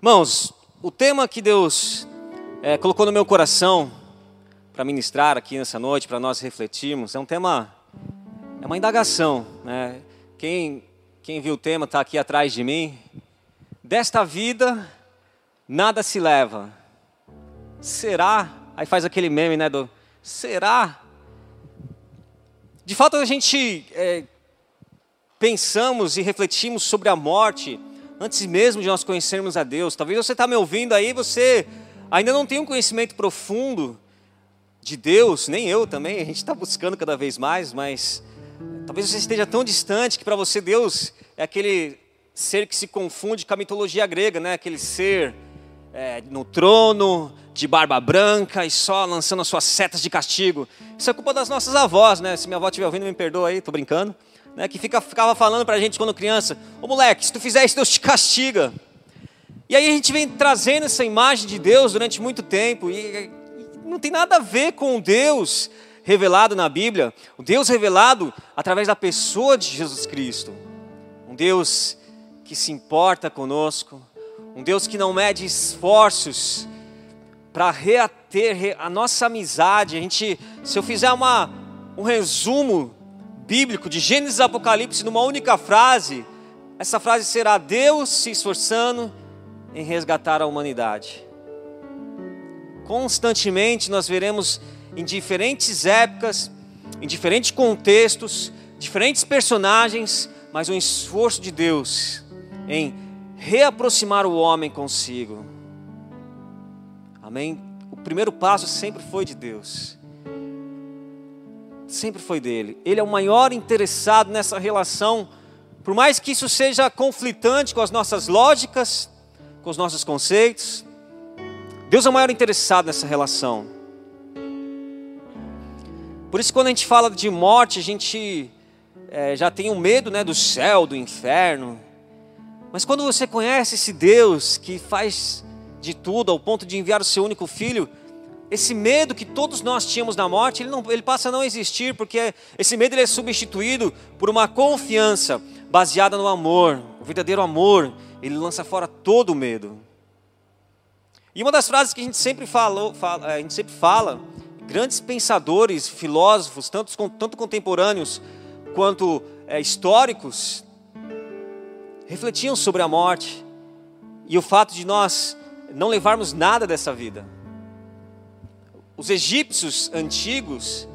Irmãos, o tema que Deus é, colocou no meu coração para ministrar aqui nessa noite, para nós refletirmos, é um tema, é uma indagação. Né? Quem, quem viu o tema está aqui atrás de mim. Desta vida, nada se leva. Será? Aí faz aquele meme, né? Do será? De fato, a gente é, pensamos e refletimos sobre a morte antes mesmo de nós conhecermos a Deus. Talvez você está me ouvindo aí, você ainda não tem um conhecimento profundo de Deus, nem eu também, a gente está buscando cada vez mais, mas talvez você esteja tão distante que para você Deus é aquele ser que se confunde com a mitologia grega, né? aquele ser é, no trono, de barba branca e só lançando as suas setas de castigo. Isso é culpa das nossas avós, né? Se minha avó estiver ouvindo, me perdoa aí, tô brincando né, que fica, ficava falando para a gente quando criança: Ô moleque, se tu fizer isso, Deus te castiga. E aí a gente vem trazendo essa imagem de Deus durante muito tempo, e não tem nada a ver com Deus revelado na Bíblia, o Deus revelado através da pessoa de Jesus Cristo. Um Deus que se importa conosco, um Deus que não mede esforços para reater a nossa amizade. A gente, se eu fizer uma, um resumo bíblico de Gênesis e Apocalipse numa única frase, essa frase será Deus se esforçando em resgatar a humanidade. Constantemente nós veremos em diferentes épocas, em diferentes contextos, diferentes personagens, mas um esforço de Deus em reaproximar o homem consigo. Amém? O primeiro passo sempre foi de Deus sempre foi dele. Ele é o maior interessado nessa relação, por mais que isso seja conflitante com as nossas lógicas, com os nossos conceitos. Deus é o maior interessado nessa relação. Por isso, quando a gente fala de morte, a gente é, já tem um medo né, do céu, do inferno. Mas quando você conhece esse Deus que faz de tudo ao ponto de enviar o seu único filho, esse medo que todos nós tínhamos na morte, ele, não, ele passa a não existir, porque esse medo ele é substituído por uma confiança baseada no amor, o verdadeiro amor, ele lança fora todo o medo. E uma das frases que a gente sempre falou, fala, a gente sempre fala, grandes pensadores, filósofos, tanto, tanto contemporâneos quanto é, históricos, refletiam sobre a morte e o fato de nós não levarmos nada dessa vida os egípcios antigos,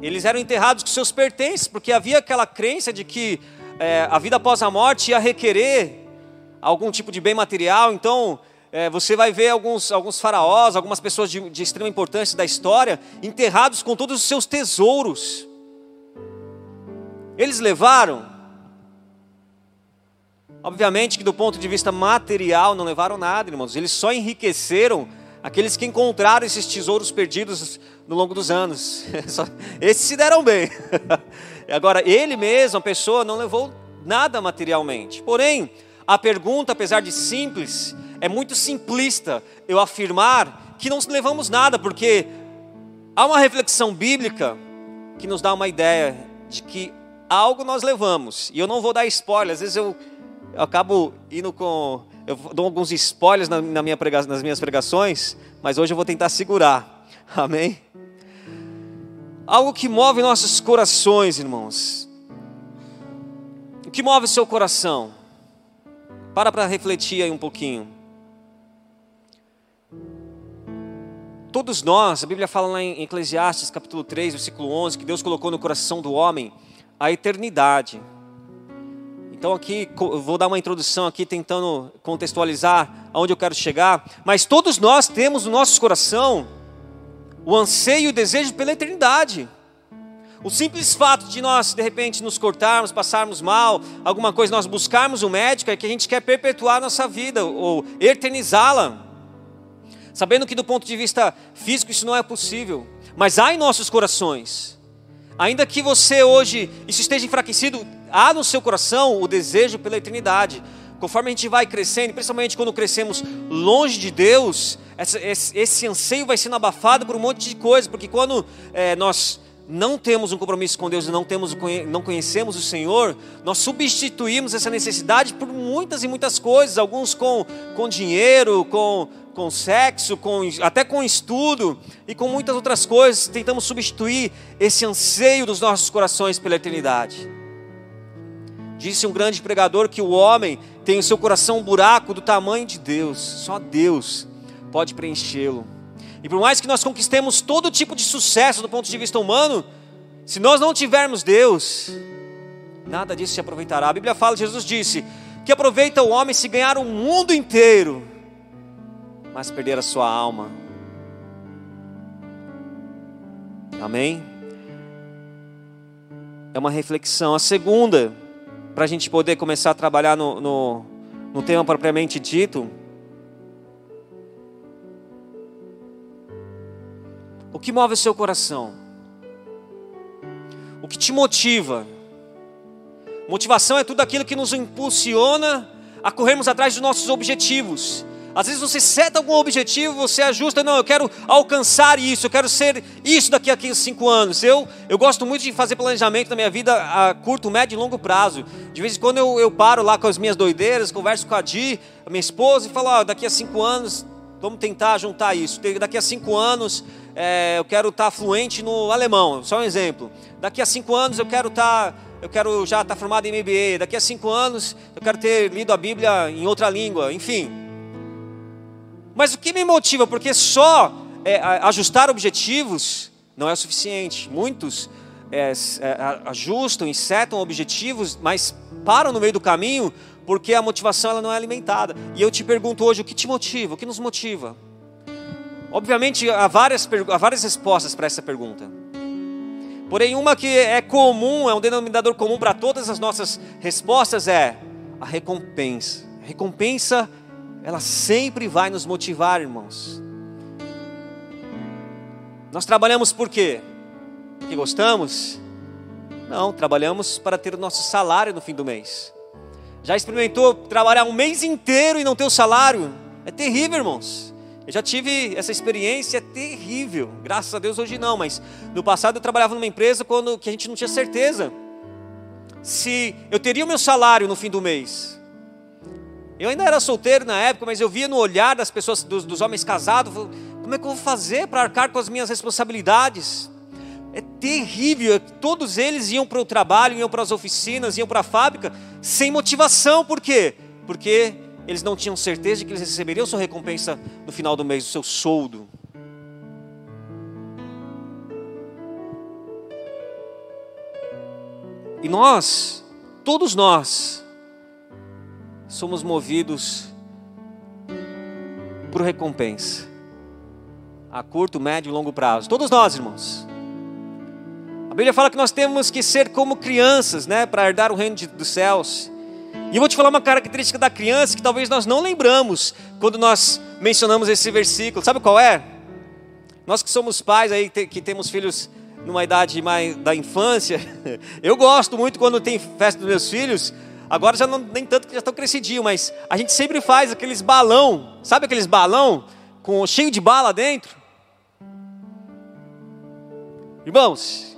eles eram enterrados com seus pertences, porque havia aquela crença de que é, a vida após a morte ia requerer algum tipo de bem material. Então, é, você vai ver alguns, alguns faraós, algumas pessoas de, de extrema importância da história, enterrados com todos os seus tesouros. Eles levaram Obviamente que do ponto de vista material não levaram nada, irmãos. Eles só enriqueceram aqueles que encontraram esses tesouros perdidos no longo dos anos. Esses se deram bem. Agora, ele mesmo, a pessoa, não levou nada materialmente. Porém, a pergunta, apesar de simples, é muito simplista eu afirmar que não levamos nada, porque há uma reflexão bíblica que nos dá uma ideia de que algo nós levamos. E eu não vou dar spoiler, às vezes eu, eu acabo indo com eu dou alguns spoilers na, na minha prega, nas minhas pregações, mas hoje eu vou tentar segurar. Amém? Algo que move nossos corações, irmãos. O que move o seu coração? Para para refletir aí um pouquinho. Todos nós, a Bíblia fala lá em Eclesiastes capítulo 3, versículo 11, que Deus colocou no coração do homem a eternidade. Então aqui vou dar uma introdução aqui tentando contextualizar aonde eu quero chegar, mas todos nós temos no nosso coração o anseio e o desejo pela eternidade. O simples fato de nós de repente nos cortarmos, passarmos mal, alguma coisa nós buscarmos um médico é que a gente quer perpetuar nossa vida ou eternizá-la. Sabendo que do ponto de vista físico isso não é possível, mas há em nossos corações. Ainda que você hoje isso esteja enfraquecido, há no seu coração o desejo pela eternidade. Conforme a gente vai crescendo, principalmente quando crescemos longe de Deus, esse, anseio vai sendo abafado por um monte de coisa, porque quando é, nós não temos um compromisso com Deus e não, temos, não conhecemos o Senhor, nós substituímos essa necessidade por muitas e muitas coisas, alguns com, com dinheiro, com, com sexo, com, até com estudo e com muitas outras coisas, tentamos substituir esse anseio dos nossos corações pela eternidade. Disse um grande pregador que o homem tem o seu coração um buraco do tamanho de Deus, só Deus pode preenchê-lo. E por mais que nós conquistemos todo tipo de sucesso do ponto de vista humano, se nós não tivermos Deus, nada disso se aproveitará. A Bíblia fala, Jesus disse, que aproveita o homem se ganhar o mundo inteiro, mas perder a sua alma. Amém? É uma reflexão. A segunda, para a gente poder começar a trabalhar no, no, no tema propriamente dito, O que move o seu coração? O que te motiva? Motivação é tudo aquilo que nos impulsiona a corrermos atrás dos nossos objetivos. Às vezes você seta algum objetivo, você ajusta, não, eu quero alcançar isso, eu quero ser isso daqui a cinco anos. Eu, eu gosto muito de fazer planejamento na minha vida a curto, médio e longo prazo. De vez em quando eu, eu paro lá com as minhas doideiras, converso com a Di, a minha esposa, e falo, ó, daqui a cinco anos, vamos tentar juntar isso. Daqui a cinco anos é, eu quero estar fluente no alemão, só um exemplo. Daqui a cinco anos eu quero estar, eu quero já estar formado em MBA. Daqui a cinco anos eu quero ter lido a Bíblia em outra língua, enfim. Mas o que me motiva? Porque só é, ajustar objetivos não é o suficiente. Muitos é, é, ajustam e setam objetivos, mas param no meio do caminho porque a motivação ela não é alimentada. E eu te pergunto hoje, o que te motiva? O que nos motiva? Obviamente, há várias, há várias respostas para essa pergunta. Porém, uma que é comum, é um denominador comum para todas as nossas respostas é a recompensa. A recompensa, ela sempre vai nos motivar, irmãos. Nós trabalhamos por quê? Porque gostamos? Não, trabalhamos para ter o nosso salário no fim do mês. Já experimentou trabalhar um mês inteiro e não ter o salário? É terrível, irmãos. Eu já tive essa experiência terrível. Graças a Deus hoje não, mas no passado eu trabalhava numa empresa quando que a gente não tinha certeza se eu teria o meu salário no fim do mês. Eu ainda era solteiro na época, mas eu via no olhar das pessoas, dos, dos homens casados, como é que eu vou fazer para arcar com as minhas responsabilidades? É terrível. Todos eles iam para o trabalho, iam para as oficinas, iam para a fábrica sem motivação. Por quê? Porque eles não tinham certeza de que eles receberiam sua recompensa no final do mês, o seu soldo. E nós, todos nós, somos movidos por recompensa, a curto, médio e longo prazo. Todos nós, irmãos. A Bíblia fala que nós temos que ser como crianças, né, para herdar o reino de, dos céus. E eu vou te falar uma característica da criança que talvez nós não lembramos quando nós mencionamos esse versículo. Sabe qual é? Nós que somos pais aí, que temos filhos numa idade mais da infância, eu gosto muito quando tem festa dos meus filhos. Agora já não, nem tanto que já estão crescidinhos, mas a gente sempre faz aqueles balão, sabe aqueles balão com cheio de bala dentro? Irmãos,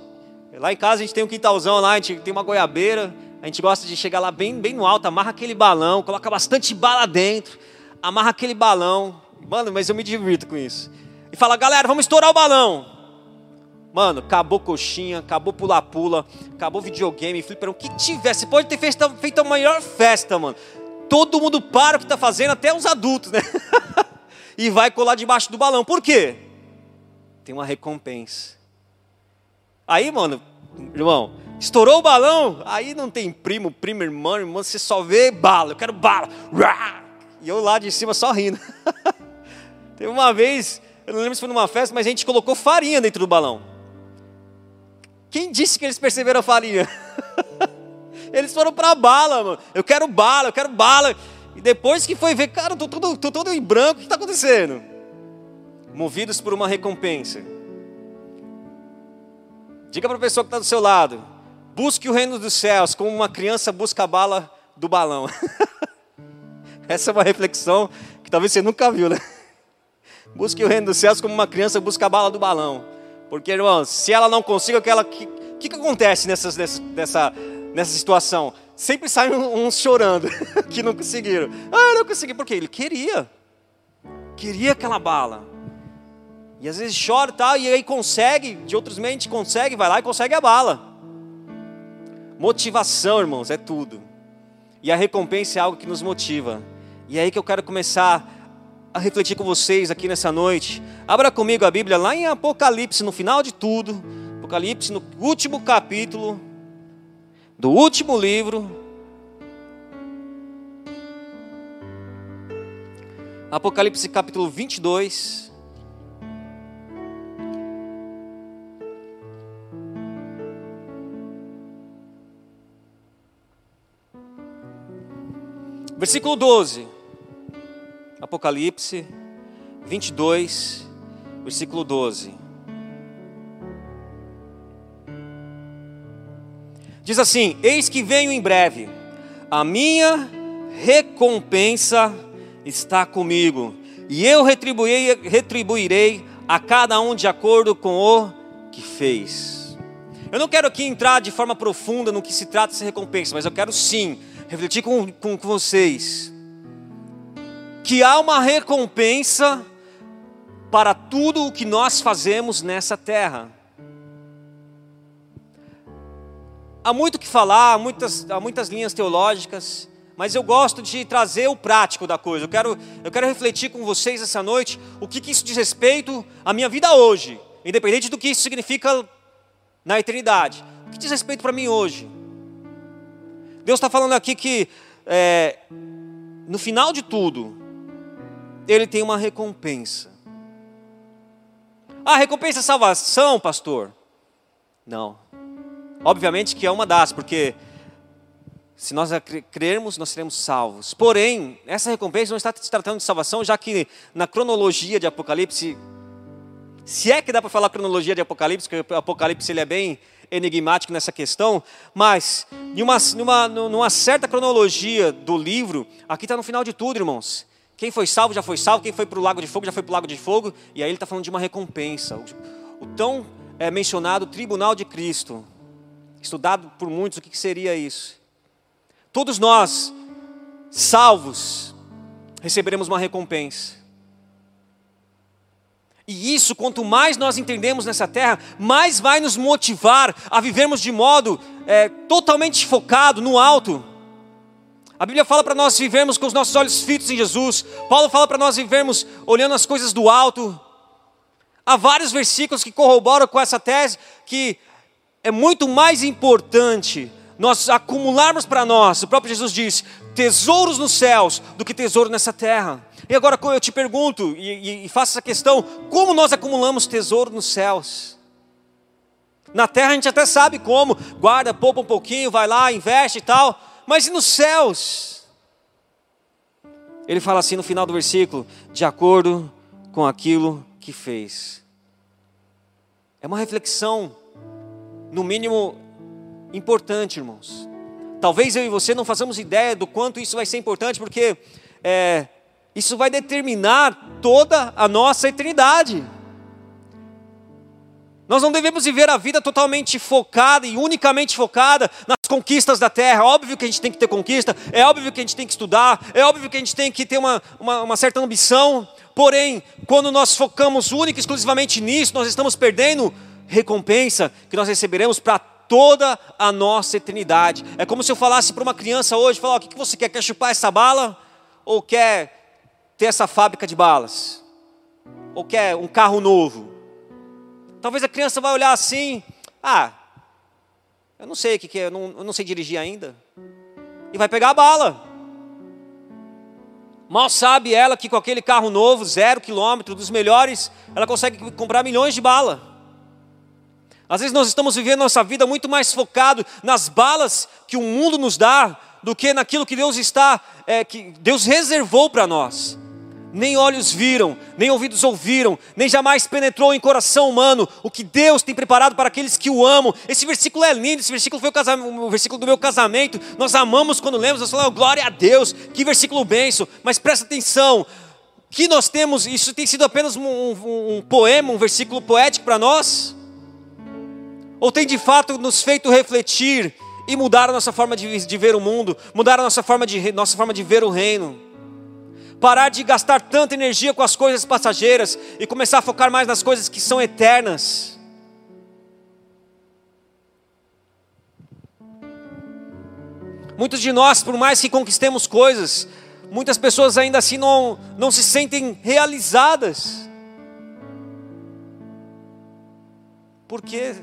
lá em casa a gente tem um quintalzão lá, a gente tem uma goiabeira, a gente gosta de chegar lá bem, bem no alto, amarra aquele balão, coloca bastante bala dentro, amarra aquele balão. Mano, mas eu me divirto com isso. E fala, galera, vamos estourar o balão. Mano, acabou coxinha, acabou pula-pula, acabou videogame, flipper, o que tivesse. Pode ter feito, feito a maior festa, mano. Todo mundo para o que está fazendo, até os adultos, né? e vai colar debaixo do balão. Por quê? Tem uma recompensa. Aí, mano, irmão, Estourou o balão, aí não tem primo, primo, irmão, irmão, você só vê bala, eu quero bala. E eu lá de cima só rindo. Teve uma vez, eu não lembro se foi numa festa, mas a gente colocou farinha dentro do balão. Quem disse que eles perceberam a farinha? eles foram para bala, mano. Eu quero bala, eu quero bala. E depois que foi ver, cara, eu tô todo, tô todo em branco, o que está acontecendo? Movidos por uma recompensa. Diga para a pessoa que está do seu lado, Busque o reino dos céus como uma criança busca a bala do balão. Essa é uma reflexão que talvez você nunca viu, né? Busque o reino dos céus como uma criança busca a bala do balão. Porque, irmãos, se ela não consegue, o que, que, que, acontece nessas, nessa, nessa, nessa situação? Sempre saem uns chorando que não conseguiram. Ah, eu não consegui, porque ele queria. Queria aquela bala. E às vezes chora e tal, e aí consegue, de outros mentes consegue, vai lá e consegue a bala. Motivação, irmãos, é tudo. E a recompensa é algo que nos motiva. E é aí que eu quero começar a refletir com vocês aqui nessa noite. Abra comigo a Bíblia lá em Apocalipse, no final de tudo. Apocalipse, no último capítulo do último livro. Apocalipse capítulo 22. Versículo 12. Apocalipse 22, versículo 12. Diz assim: Eis que venho em breve, a minha recompensa está comigo, e eu retribuirei, retribuirei a cada um de acordo com o que fez. Eu não quero aqui entrar de forma profunda no que se trata essa recompensa, mas eu quero sim refletir com, com, com vocês que há uma recompensa para tudo o que nós fazemos nessa terra. Há muito que falar, há muitas, há muitas linhas teológicas, mas eu gosto de trazer o prático da coisa. Eu quero, eu quero refletir com vocês essa noite o que, que isso diz respeito à minha vida hoje, independente do que isso significa na eternidade. O que diz respeito para mim hoje? Deus está falando aqui que é, no final de tudo, Ele tem uma recompensa. Ah, recompensa é salvação, pastor? Não. Obviamente que é uma das, porque se nós crermos, nós seremos salvos. Porém, essa recompensa não está se tratando de salvação, já que na cronologia de Apocalipse, se é que dá para falar cronologia de Apocalipse, porque o Apocalipse ele é bem enigmático nessa questão, mas numa, numa, numa certa cronologia do livro, aqui está no final de tudo, irmãos. Quem foi salvo já foi salvo, quem foi para o lago de fogo já foi para o lago de fogo, e aí ele está falando de uma recompensa. O, tão é, mencionado tribunal de Cristo, estudado por muitos, o que, que seria isso? Todos nós, salvos, receberemos uma recompensa. E isso, quanto mais nós entendemos nessa terra, mais vai nos motivar a vivermos de modo é, totalmente focado no alto. A Bíblia fala para nós vivermos com os nossos olhos fitos em Jesus. Paulo fala para nós vivermos olhando as coisas do alto. Há vários versículos que corroboram com essa tese que é muito mais importante nós acumularmos para nós, o próprio Jesus diz, tesouros nos céus do que tesouro nessa terra. E agora eu te pergunto, e, e, e faço essa questão: como nós acumulamos tesouro nos céus? Na terra a gente até sabe como, guarda, poupa um pouquinho, vai lá, investe e tal, mas e nos céus? Ele fala assim no final do versículo: de acordo com aquilo que fez. É uma reflexão, no mínimo, importante, irmãos. Talvez eu e você não façamos ideia do quanto isso vai ser importante, porque é, isso vai determinar toda a nossa eternidade. Nós não devemos viver a vida totalmente focada e unicamente focada nas conquistas da terra. É óbvio que a gente tem que ter conquista, é óbvio que a gente tem que estudar, é óbvio que a gente tem que ter uma, uma, uma certa ambição. Porém, quando nós focamos única e exclusivamente nisso, nós estamos perdendo recompensa que nós receberemos para toda a nossa eternidade. É como se eu falasse para uma criança hoje: falar, o que você quer? Quer chupar essa bala? Ou quer ter essa fábrica de balas? Ou quer um carro novo? Talvez a criança vai olhar assim: ah, eu não sei o que, que é, eu não, eu não sei dirigir ainda. E vai pegar a bala. Mal sabe ela que com aquele carro novo, zero quilômetro, dos melhores, ela consegue comprar milhões de bala. Às vezes nós estamos vivendo nossa vida muito mais focado nas balas que o mundo nos dá do que naquilo que Deus está, é, que Deus reservou para nós nem olhos viram, nem ouvidos ouviram, nem jamais penetrou em coração humano o que Deus tem preparado para aqueles que o amam. Esse versículo é lindo, esse versículo foi o, o versículo do meu casamento. Nós amamos quando lemos, nós falamos, glória a Deus, que versículo benção. Mas presta atenção, que nós temos, isso tem sido apenas um, um, um poema, um versículo poético para nós? Ou tem de fato nos feito refletir e mudar a nossa forma de, de ver o mundo, mudar a nossa forma, de, nossa forma de ver o reino? Parar de gastar tanta energia com as coisas passageiras e começar a focar mais nas coisas que são eternas. Muitos de nós, por mais que conquistemos coisas, muitas pessoas ainda assim não, não se sentem realizadas. Por quê?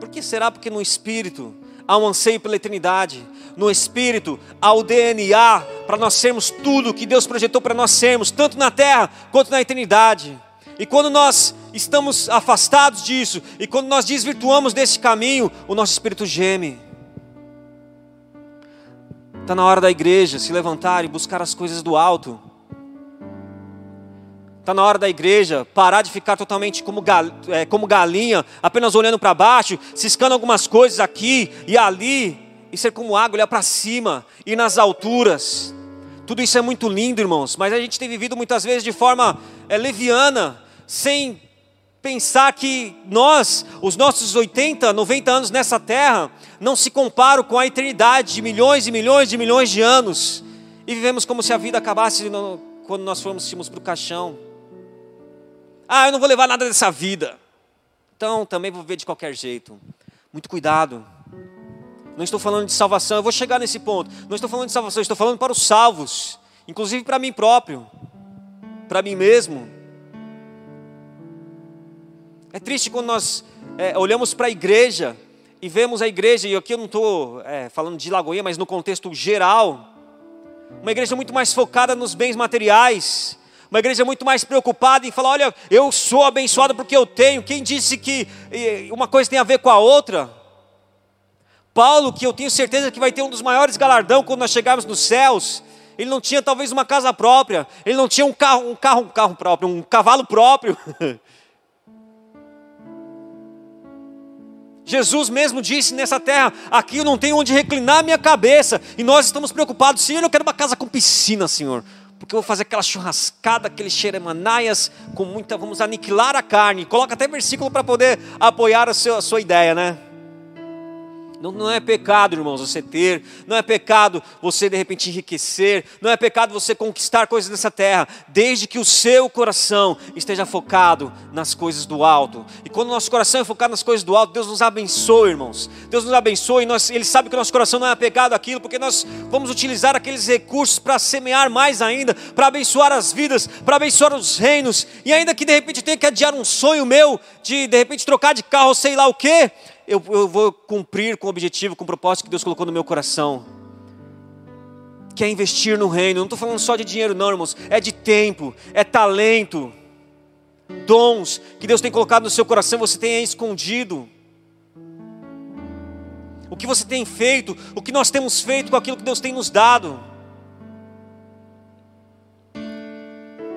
Por que será? Porque no espírito há um anseio pela eternidade. No espírito há o DNA para nós sermos tudo que Deus projetou para nós sermos, tanto na terra quanto na eternidade. E quando nós estamos afastados disso, e quando nós desvirtuamos desse caminho, o nosso espírito geme. Está na hora da igreja se levantar e buscar as coisas do alto. Está na hora da igreja parar de ficar totalmente como, é, como galinha, apenas olhando para baixo, ciscando algumas coisas aqui e ali, e ser como água, olhar para cima, ir nas alturas. Tudo isso é muito lindo, irmãos, mas a gente tem vivido muitas vezes de forma é, leviana, sem pensar que nós, os nossos 80, 90 anos nessa terra, não se comparam com a eternidade de milhões e milhões de milhões de anos, e vivemos como se a vida acabasse quando nós fôssemos para o caixão. Ah, eu não vou levar nada dessa vida. Então também vou viver de qualquer jeito. Muito cuidado. Não estou falando de salvação, eu vou chegar nesse ponto. Não estou falando de salvação, estou falando para os salvos, inclusive para mim próprio, para mim mesmo. É triste quando nós é, olhamos para a igreja e vemos a igreja, e aqui eu não estou é, falando de Lagoinha, mas no contexto geral, uma igreja muito mais focada nos bens materiais, uma igreja muito mais preocupada em falar: olha, eu sou abençoado porque eu tenho. Quem disse que uma coisa tem a ver com a outra? Paulo, que eu tenho certeza que vai ter um dos maiores galardão quando nós chegarmos nos céus. Ele não tinha talvez uma casa própria, ele não tinha um carro, um carro, um carro próprio, um cavalo próprio. Jesus mesmo disse nessa terra: aqui eu não tenho onde reclinar minha cabeça. E nós estamos preocupados, Senhor, eu quero uma casa com piscina, Senhor porque eu vou fazer aquela churrascada, aquele xeremanaias com muita, vamos aniquilar a carne. Coloca até versículo para poder apoiar a sua, a sua ideia, né? Não, não, é pecado, irmãos, você ter, não é pecado você de repente enriquecer, não é pecado você conquistar coisas nessa terra, desde que o seu coração esteja focado nas coisas do alto. E quando o nosso coração é focado nas coisas do alto, Deus nos abençoa, irmãos. Deus nos abençoa e nós, Ele sabe que o nosso coração não é apegado àquilo, porque nós vamos utilizar aqueles recursos para semear mais ainda, para abençoar as vidas, para abençoar os reinos, e ainda que de repente tenha que adiar um sonho meu de de repente trocar de carro, sei lá o quê eu, eu vou cumprir com o objetivo, com o propósito que Deus colocou no meu coração. Que é investir no reino. Não estou falando só de dinheiro, não, irmãos. É de tempo, é talento, dons que Deus tem colocado no seu coração, você tem escondido. O que você tem feito, o que nós temos feito com aquilo que Deus tem nos dado.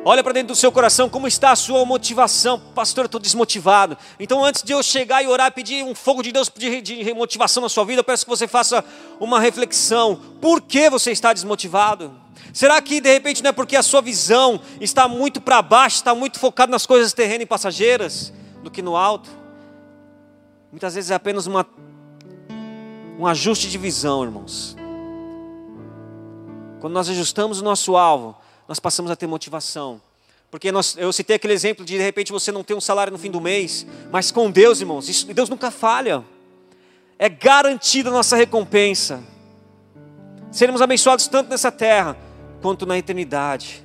Olha para dentro do seu coração como está a sua motivação. Pastor, eu estou desmotivado. Então, antes de eu chegar e orar, pedir um fogo de Deus de, de motivação na sua vida, eu peço que você faça uma reflexão. Por que você está desmotivado? Será que de repente não é porque a sua visão está muito para baixo, está muito focado nas coisas terrenas e passageiras, do que no alto? Muitas vezes é apenas uma, um ajuste de visão, irmãos. Quando nós ajustamos o nosso alvo, nós passamos a ter motivação. Porque nós, eu citei aquele exemplo de de repente você não ter um salário no fim do mês, mas com Deus, irmãos, isso, Deus nunca falha. É garantida a nossa recompensa. Seremos abençoados tanto nessa terra quanto na eternidade.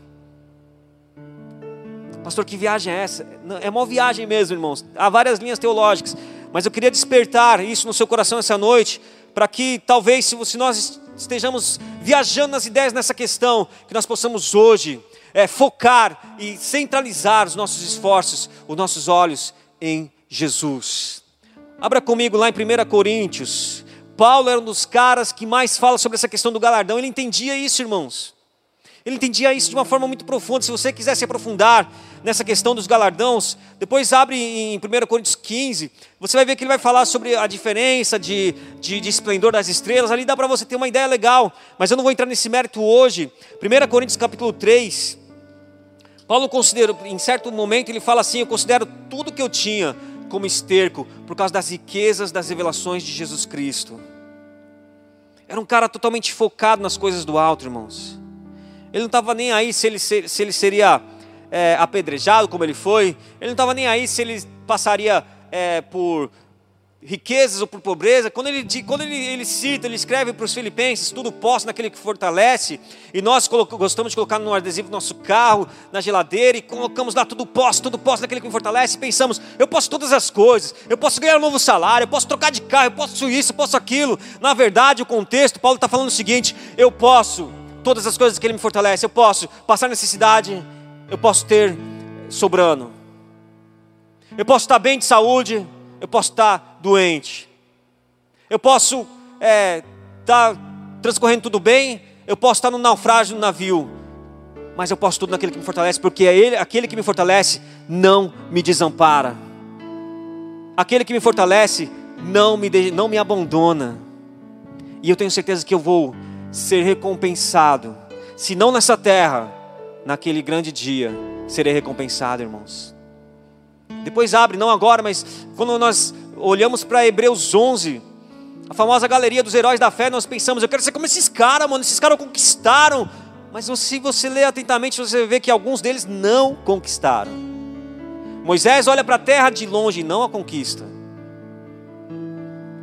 Pastor, que viagem é essa? É uma viagem mesmo, irmãos. Há várias linhas teológicas, mas eu queria despertar isso no seu coração essa noite, para que talvez, se nós estejamos viajando nas ideias nessa questão, que nós possamos hoje é, focar e centralizar os nossos esforços, os nossos olhos em Jesus. Abra comigo lá em 1 Coríntios. Paulo era um dos caras que mais fala sobre essa questão do galardão. Ele entendia isso, irmãos. Ele entendia isso de uma forma muito profunda. Se você quiser se aprofundar nessa questão dos galardões, depois abre em 1 Coríntios 15, você vai ver que ele vai falar sobre a diferença de, de, de esplendor das estrelas. Ali dá para você ter uma ideia legal, mas eu não vou entrar nesse mérito hoje. 1 Coríntios capítulo 3, Paulo considera, em certo momento, ele fala assim: Eu considero tudo que eu tinha como esterco por causa das riquezas das revelações de Jesus Cristo. Era um cara totalmente focado nas coisas do alto, irmãos. Ele não estava nem aí se ele, se, ele seria é, apedrejado como ele foi. Ele não estava nem aí se ele passaria é, por riquezas ou por pobreza, quando ele, quando ele, ele cita, ele escreve para os filipenses, tudo posso naquele que fortalece, e nós gostamos de colocar no adesivo do nosso carro, na geladeira, e colocamos lá tudo posso, tudo posso naquele que fortalece, e pensamos, eu posso todas as coisas, eu posso ganhar um novo salário, eu posso trocar de carro, eu posso isso, eu posso aquilo. Na verdade, o contexto, Paulo está falando o seguinte, eu posso todas as coisas que ele me fortalece, eu posso passar necessidade, eu posso ter sobrando. Eu posso estar bem de saúde, eu posso estar doente, eu posso estar é, tá transcorrendo tudo bem, eu posso estar no naufrágio no navio, mas eu posso tudo naquele que me fortalece, porque é ele, aquele que me fortalece não me desampara, aquele que me fortalece não me, não me abandona, e eu tenho certeza que eu vou ser recompensado, se não nessa terra, naquele grande dia, serei recompensado, irmãos. Depois abre, não agora, mas quando nós olhamos para Hebreus 11, a famosa galeria dos heróis da fé, nós pensamos, eu quero ser como esses caras, mano, esses caras conquistaram. Mas se você ler atentamente, você vê que alguns deles não conquistaram. Moisés olha para a terra de longe e não a conquista.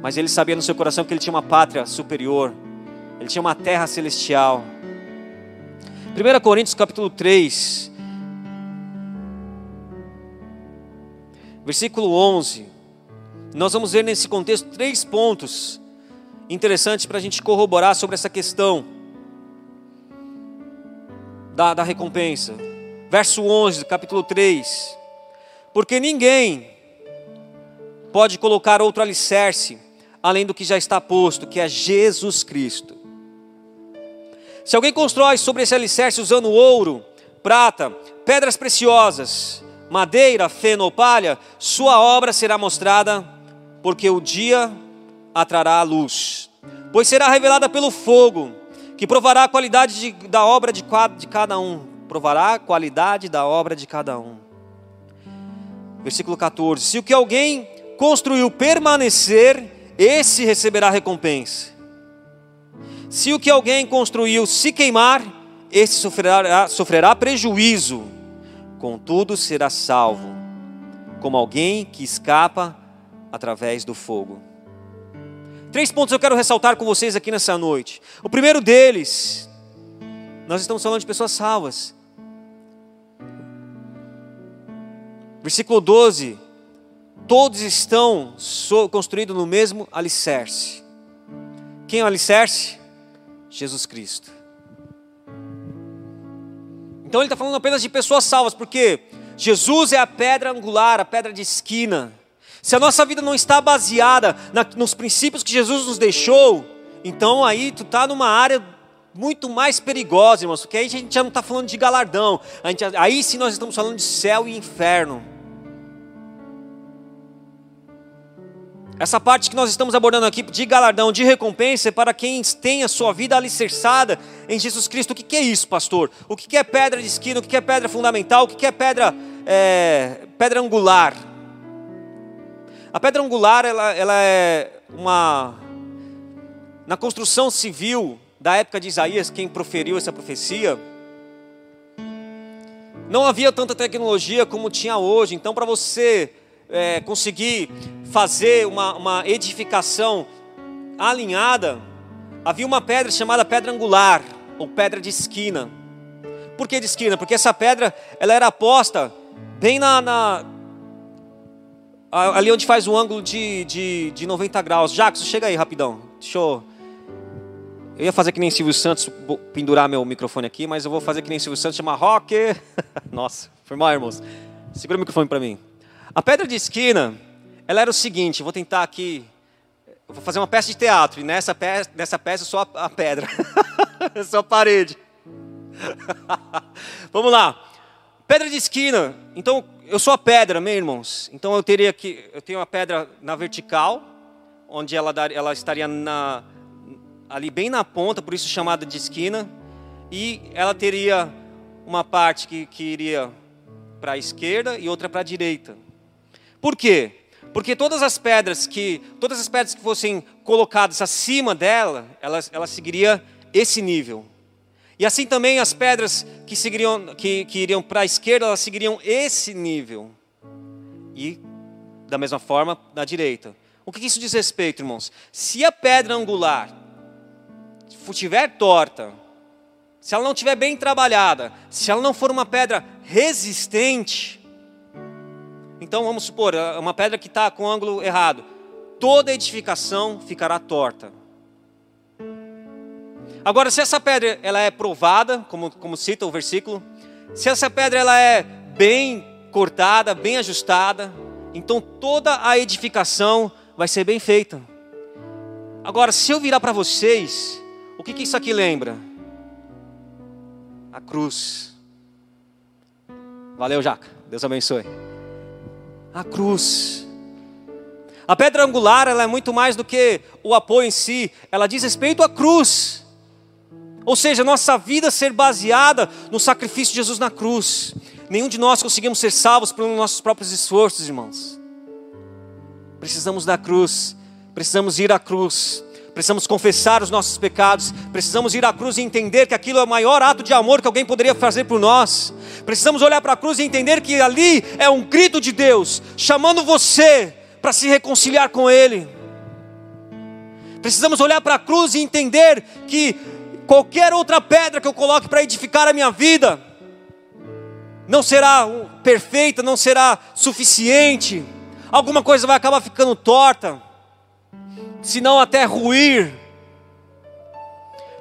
Mas ele sabia no seu coração que ele tinha uma pátria superior. Ele tinha uma terra celestial. 1 Coríntios capítulo 3, versículo 11. Nós vamos ver nesse contexto três pontos interessantes para a gente corroborar sobre essa questão da, da recompensa. Verso 11, capítulo 3. Porque ninguém pode colocar outro alicerce além do que já está posto, que é Jesus Cristo. Se alguém constrói sobre esse alicerce usando ouro, prata, pedras preciosas, madeira, feno ou palha, sua obra será mostrada, porque o dia atrará a luz. Pois será revelada pelo fogo, que provará a qualidade de, da obra de, de cada um. Provará a qualidade da obra de cada um. Versículo 14: Se o que alguém construiu permanecer, esse receberá recompensa. Se o que alguém construiu se queimar, esse sofrerá, sofrerá prejuízo contudo será salvo, como alguém que escapa através do fogo. Três pontos eu quero ressaltar com vocês aqui nessa noite. O primeiro deles, nós estamos falando de pessoas salvas. Versículo 12: Todos estão construídos no mesmo alicerce. Quem é o alicerce? Jesus Cristo. Então ele está falando apenas de pessoas salvas, porque Jesus é a pedra angular, a pedra de esquina. Se a nossa vida não está baseada na, nos princípios que Jesus nos deixou, então aí tu está numa área muito mais perigosa, irmãos, porque aí a gente já não está falando de galardão, gente, aí sim nós estamos falando de céu e inferno. Essa parte que nós estamos abordando aqui de galardão, de recompensa, é para quem tem a sua vida alicerçada em Jesus Cristo. O que é isso, pastor? O que é pedra de esquina? O que é pedra fundamental? O que é pedra, é, pedra angular? A pedra angular, ela, ela é uma. Na construção civil da época de Isaías, quem proferiu essa profecia, não havia tanta tecnologia como tinha hoje. Então, para você é, conseguir fazer uma, uma edificação alinhada, havia uma pedra chamada pedra angular, ou pedra de esquina. Por que de esquina? Porque essa pedra ela era posta bem na, na ali onde faz o ângulo de, de, de 90 graus. Jackson, chega aí rapidão. Deixa eu. Eu ia fazer que nem Silvio Santos, pendurar meu microfone aqui, mas eu vou fazer que nem Silvio Santos, chamar rock. Nossa, foi mal, irmãos. Segura o microfone para mim. A pedra de esquina, ela era o seguinte, vou tentar aqui, vou fazer uma peça de teatro, e nessa peça, nessa peça só a, pedra, só a parede. Vamos lá. Pedra de esquina. Então, eu sou a pedra, meus irmãos. Então eu teria que eu tenho a pedra na vertical, onde ela, ela estaria na, ali bem na ponta, por isso chamada de esquina, e ela teria uma parte que, que iria para a esquerda e outra para a direita. Por quê? Porque todas as pedras que todas as pedras que fossem colocadas acima dela, elas ela seguiria esse nível. E assim também as pedras que seguiriam que, que iriam para a esquerda, elas seguiriam esse nível. E da mesma forma na direita. O que isso diz respeito, irmãos? Se a pedra angular estiver torta, se ela não estiver bem trabalhada, se ela não for uma pedra resistente, então vamos supor, é uma pedra que está com ângulo errado, toda edificação ficará torta. Agora, se essa pedra ela é provada, como, como cita o versículo, se essa pedra ela é bem cortada, bem ajustada, então toda a edificação vai ser bem feita. Agora, se eu virar para vocês, o que, que isso aqui lembra? A cruz. Valeu, Jaca. Deus abençoe. A cruz. A pedra angular ela é muito mais do que o apoio em si, ela diz respeito à cruz. Ou seja, nossa vida ser baseada no sacrifício de Jesus na cruz. Nenhum de nós conseguimos ser salvos pelos nossos próprios esforços, irmãos. Precisamos da cruz, precisamos ir à cruz, precisamos confessar os nossos pecados, precisamos ir à cruz e entender que aquilo é o maior ato de amor que alguém poderia fazer por nós. Precisamos olhar para a cruz e entender que ali é um grito de Deus chamando você para se reconciliar com Ele. Precisamos olhar para a cruz e entender que qualquer outra pedra que eu coloque para edificar a minha vida não será perfeita, não será suficiente alguma coisa vai acabar ficando torta, se não até ruir.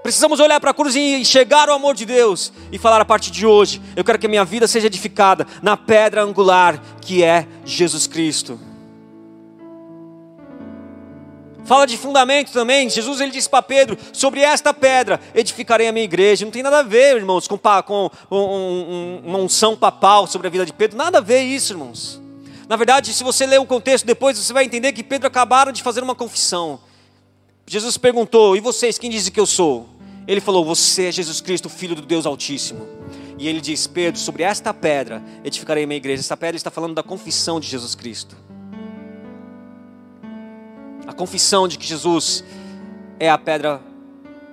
Precisamos olhar para a cruz e enxergar o amor de Deus e falar a partir de hoje, eu quero que a minha vida seja edificada na pedra angular que é Jesus Cristo. Fala de fundamento também. Jesus ele disse para Pedro: sobre esta pedra edificarei a minha igreja. Não tem nada a ver, irmãos, com, com um, um, uma unção papal sobre a vida de Pedro. Nada a ver isso, irmãos. Na verdade, se você ler o contexto depois, você vai entender que Pedro acabaram de fazer uma confissão. Jesus perguntou: E vocês, quem dizem que eu sou? Ele falou: Você é Jesus Cristo, filho do Deus Altíssimo. E ele diz: Pedro, sobre esta pedra edificarei minha igreja. Esta pedra está falando da confissão de Jesus Cristo. A confissão de que Jesus é a pedra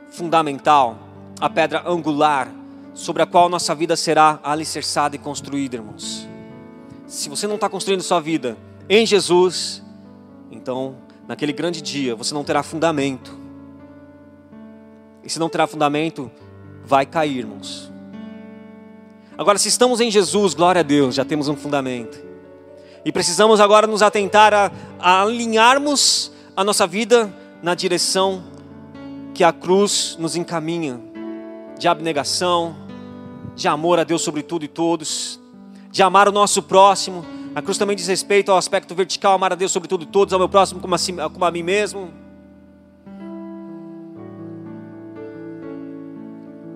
fundamental, a pedra angular, sobre a qual nossa vida será alicerçada e construída, irmãos se você não está construindo sua vida em Jesus, então naquele grande dia você não terá fundamento. E se não terá fundamento, vai cair, irmãos. Agora, se estamos em Jesus, glória a Deus, já temos um fundamento. E precisamos agora nos atentar a, a alinharmos a nossa vida na direção que a cruz nos encaminha de abnegação, de amor a Deus sobre tudo e todos de amar o nosso próximo. A cruz também diz respeito ao aspecto vertical, amar a Deus sobre tudo todos, ao meu próximo como a, si, como a mim mesmo.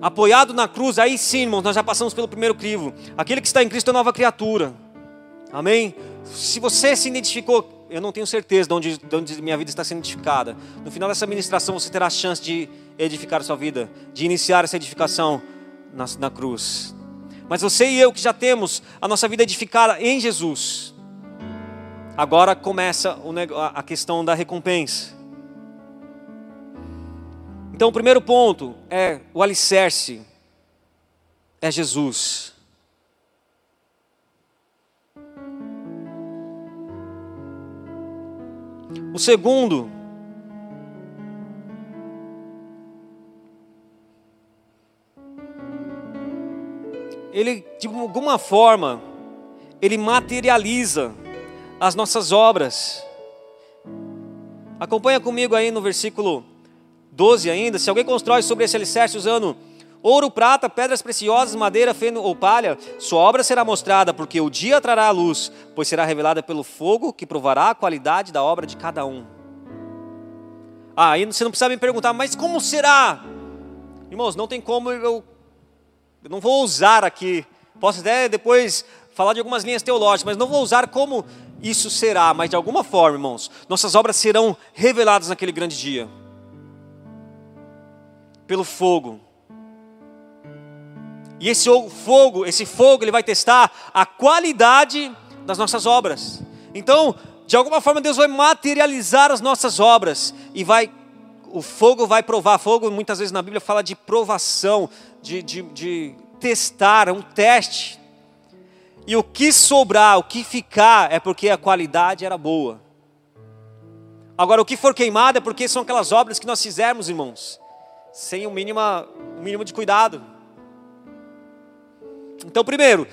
Apoiado na cruz, aí sim, irmãos, nós já passamos pelo primeiro crivo. Aquele que está em Cristo é nova criatura. Amém? Se você se identificou, eu não tenho certeza de onde, de onde minha vida está sendo edificada. No final dessa ministração, você terá a chance de edificar a sua vida, de iniciar essa edificação na, na cruz. Mas você e eu que já temos a nossa vida edificada em Jesus, agora começa a questão da recompensa. Então, o primeiro ponto é o alicerce, é Jesus. O segundo ele de alguma forma ele materializa as nossas obras. Acompanha comigo aí no versículo 12 ainda, se alguém constrói sobre esse alicerce usando ouro, prata, pedras preciosas, madeira, feno ou palha, sua obra será mostrada, porque o dia trará a luz, pois será revelada pelo fogo que provará a qualidade da obra de cada um. Ah, aí você não precisa me perguntar, mas como será? Irmãos, não tem como eu eu não vou usar aqui, posso até depois falar de algumas linhas teológicas, mas não vou usar como isso será, mas de alguma forma, irmãos, nossas obras serão reveladas naquele grande dia pelo fogo. E esse fogo, esse fogo, ele vai testar a qualidade das nossas obras. Então, de alguma forma Deus vai materializar as nossas obras e vai o fogo vai provar. Fogo muitas vezes na Bíblia fala de provação, de, de, de testar, é um teste. E o que sobrar, o que ficar, é porque a qualidade era boa. Agora, o que for queimado é porque são aquelas obras que nós fizemos, irmãos, sem o mínimo, o mínimo de cuidado. Então, primeiro,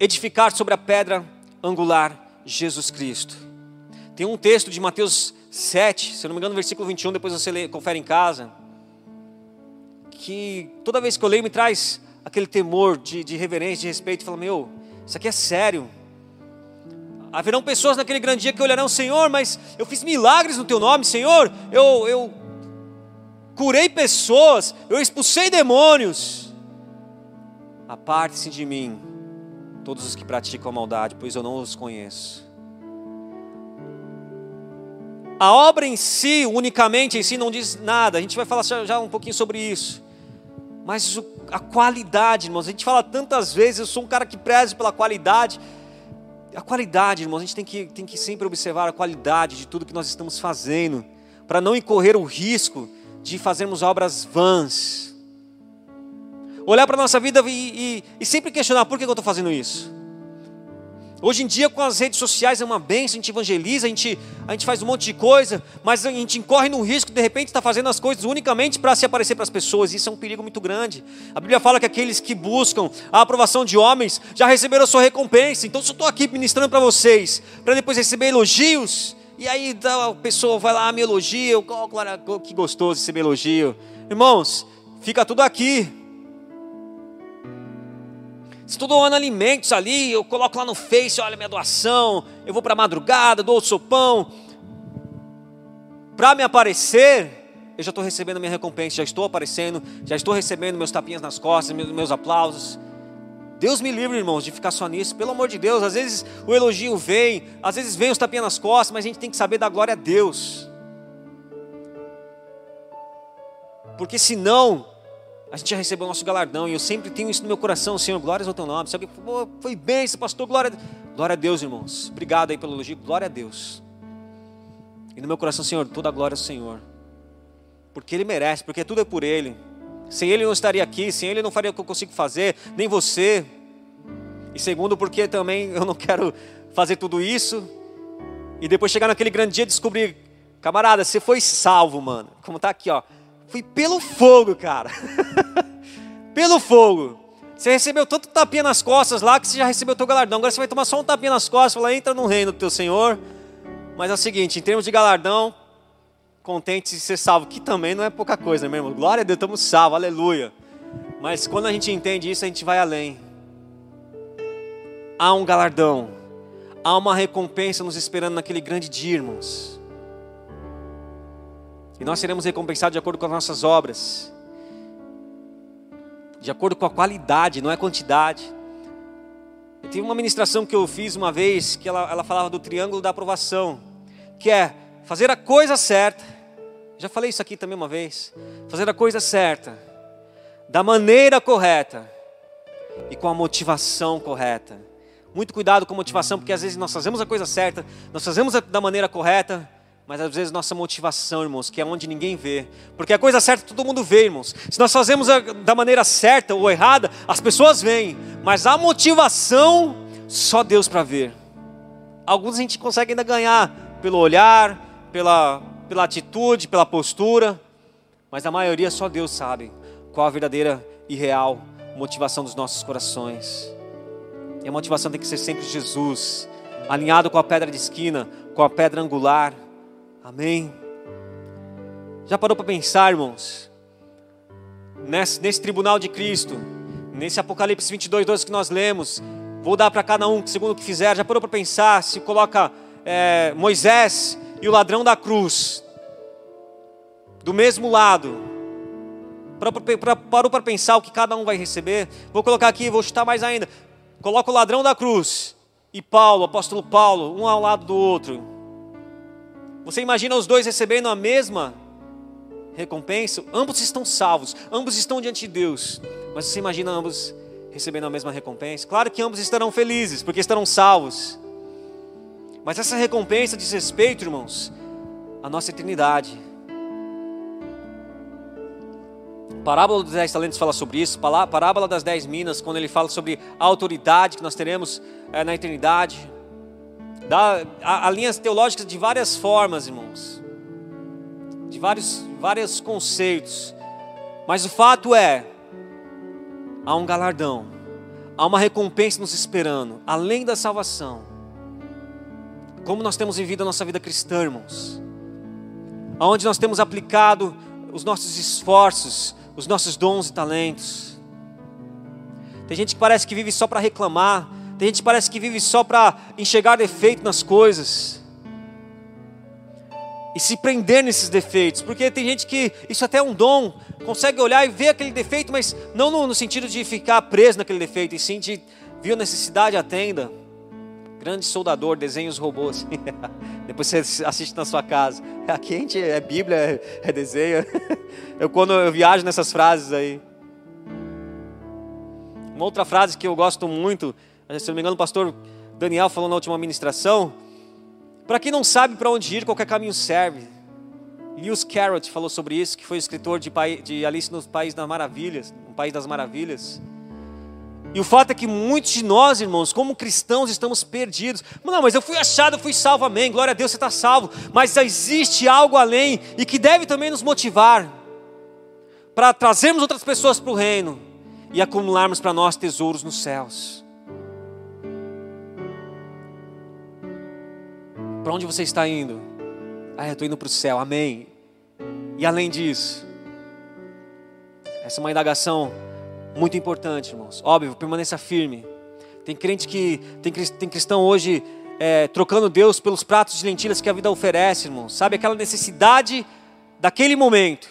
edificar sobre a pedra angular Jesus Cristo. Tem um texto de Mateus 7, se eu não me engano, versículo 21, depois você lê, confere em casa, que toda vez que eu leio me traz aquele temor de, de reverência, de respeito, fala, meu, isso aqui é sério. Haverão pessoas naquele grande dia que olharão, Senhor, mas eu fiz milagres no teu nome, Senhor, eu, eu curei pessoas, eu expulsei demônios. Aparte-se de mim, todos os que praticam a maldade, pois eu não os conheço. A obra em si, unicamente em si, não diz nada. A gente vai falar já um pouquinho sobre isso. Mas a qualidade, irmãos, a gente fala tantas vezes, eu sou um cara que preze pela qualidade. A qualidade, irmãos, a gente tem que, tem que sempre observar a qualidade de tudo que nós estamos fazendo, para não incorrer o risco de fazermos obras vãs. Olhar para a nossa vida e, e, e sempre questionar por que eu estou fazendo isso. Hoje em dia, com as redes sociais, é uma benção, a gente evangeliza, a gente, a gente faz um monte de coisa, mas a gente incorre no risco de, de repente, estar tá fazendo as coisas unicamente para se aparecer para as pessoas. Isso é um perigo muito grande. A Bíblia fala que aqueles que buscam a aprovação de homens já receberam a sua recompensa. Então, se eu estou aqui ministrando para vocês, para depois receber elogios, e aí a pessoa vai lá, me elogia, oh, que gostoso receber elogio. Irmãos, fica tudo aqui. Estou doando alimentos ali, eu coloco lá no Face, olha minha doação, eu vou para a madrugada, dou o sopão. Para me aparecer, eu já estou recebendo minha recompensa, já estou aparecendo, já estou recebendo meus tapinhas nas costas, meus, meus aplausos. Deus me livre, irmãos, de ficar só nisso, pelo amor de Deus. Às vezes o elogio vem, às vezes vem os tapinhas nas costas, mas a gente tem que saber dar glória a Deus. Porque senão, a gente já recebeu o nosso galardão, e eu sempre tenho isso no meu coração, Senhor, glórias ao teu nome. Se alguém foi bem, esse pastor, glória a Deus. Glória a Deus, irmãos. Obrigado aí pelo elogio, glória a Deus. E no meu coração, Senhor, toda a glória ao Senhor. Porque Ele merece, porque tudo é por Ele. Sem Ele eu não estaria aqui, sem Ele eu não faria o que eu consigo fazer, nem você. E segundo, porque também eu não quero fazer tudo isso e depois chegar naquele grande dia e descobrir, camarada, você foi salvo, mano. Como tá aqui, ó Fui pelo fogo, cara. pelo fogo. Você recebeu tanto tapinha nas costas lá que você já recebeu o teu galardão. Agora você vai tomar só um tapinha nas costas e falar, entra no reino do teu Senhor. Mas é o seguinte, em termos de galardão, contente de ser salvo, que também não é pouca coisa, meu irmão. Glória a Deus, estamos salvos, aleluia. Mas quando a gente entende isso, a gente vai além. Há um galardão, há uma recompensa nos esperando naquele grande dia, irmãos. E nós seremos recompensados de acordo com as nossas obras, de acordo com a qualidade, não é quantidade. Eu tive uma ministração que eu fiz uma vez que ela, ela falava do triângulo da aprovação, que é fazer a coisa certa. Já falei isso aqui também uma vez. Fazer a coisa certa, da maneira correta e com a motivação correta. Muito cuidado com a motivação, porque às vezes nós fazemos a coisa certa, nós fazemos da maneira correta, mas às vezes nossa motivação, irmãos, que é onde ninguém vê. Porque a coisa certa todo mundo vê, irmãos. Se nós fazemos da maneira certa ou errada, as pessoas veem. Mas a motivação, só Deus para ver. Alguns a gente consegue ainda ganhar pelo olhar, pela, pela atitude, pela postura. Mas a maioria só Deus sabe qual a verdadeira e real motivação dos nossos corações. E a motivação tem que ser sempre Jesus, alinhado com a pedra de esquina, com a pedra angular Amém. Já parou para pensar, irmãos? Nesse, nesse, tribunal de Cristo, nesse Apocalipse 22, 12 que nós lemos, vou dar para cada um segundo o que fizer. Já parou para pensar se coloca é, Moisés e o ladrão da cruz do mesmo lado? Parou para pensar o que cada um vai receber? Vou colocar aqui, vou chutar mais ainda. Coloca o ladrão da cruz e Paulo, apóstolo Paulo, um ao lado do outro. Você imagina os dois recebendo a mesma recompensa? Ambos estão salvos, ambos estão diante de Deus. Mas você imagina ambos recebendo a mesma recompensa? Claro que ambos estarão felizes, porque estarão salvos. Mas essa recompensa diz respeito, irmãos, à nossa eternidade. A parábola dos dez talentos fala sobre isso, a parábola das dez minas, quando ele fala sobre a autoridade que nós teremos é, na eternidade. Dá, há, linhas teológicas de várias formas, irmãos, de vários, vários conceitos, mas o fato é, há um galardão, há uma recompensa nos esperando, além da salvação. Como nós temos vivido a nossa vida cristã, irmãos, aonde nós temos aplicado os nossos esforços, os nossos dons e talentos. Tem gente que parece que vive só para reclamar, tem gente que parece que vive só para enxergar defeito nas coisas. E se prender nesses defeitos, porque tem gente que isso até é um dom, consegue olhar e ver aquele defeito, mas não no, no sentido de ficar preso naquele defeito, e sim de viu necessidade atenda. Grande soldador, desenha os robôs. Depois você assiste na sua casa. Aqui a gente é Bíblia, é, é desenho. Eu quando eu viajo nessas frases aí. Uma outra frase que eu gosto muito, se não me engano, o pastor Daniel falou na última ministração. Para quem não sabe para onde ir, qualquer caminho serve. Lewis Carrot falou sobre isso, que foi escritor de, de Alice no País das Maravilhas, no País das Maravilhas. E o fato é que muitos de nós, irmãos, como cristãos, estamos perdidos. Não, mas eu fui achado, eu fui salvo, amém. Glória a Deus, você está salvo. Mas existe algo além e que deve também nos motivar para trazermos outras pessoas para o reino e acumularmos para nós tesouros nos céus. Para onde você está indo? Ah, eu estou indo para o céu, amém. E além disso, essa é uma indagação muito importante, irmãos. Óbvio, permaneça firme. Tem crente que, tem, tem cristão hoje é, trocando Deus pelos pratos de lentilhas que a vida oferece, irmãos. Sabe aquela necessidade daquele momento.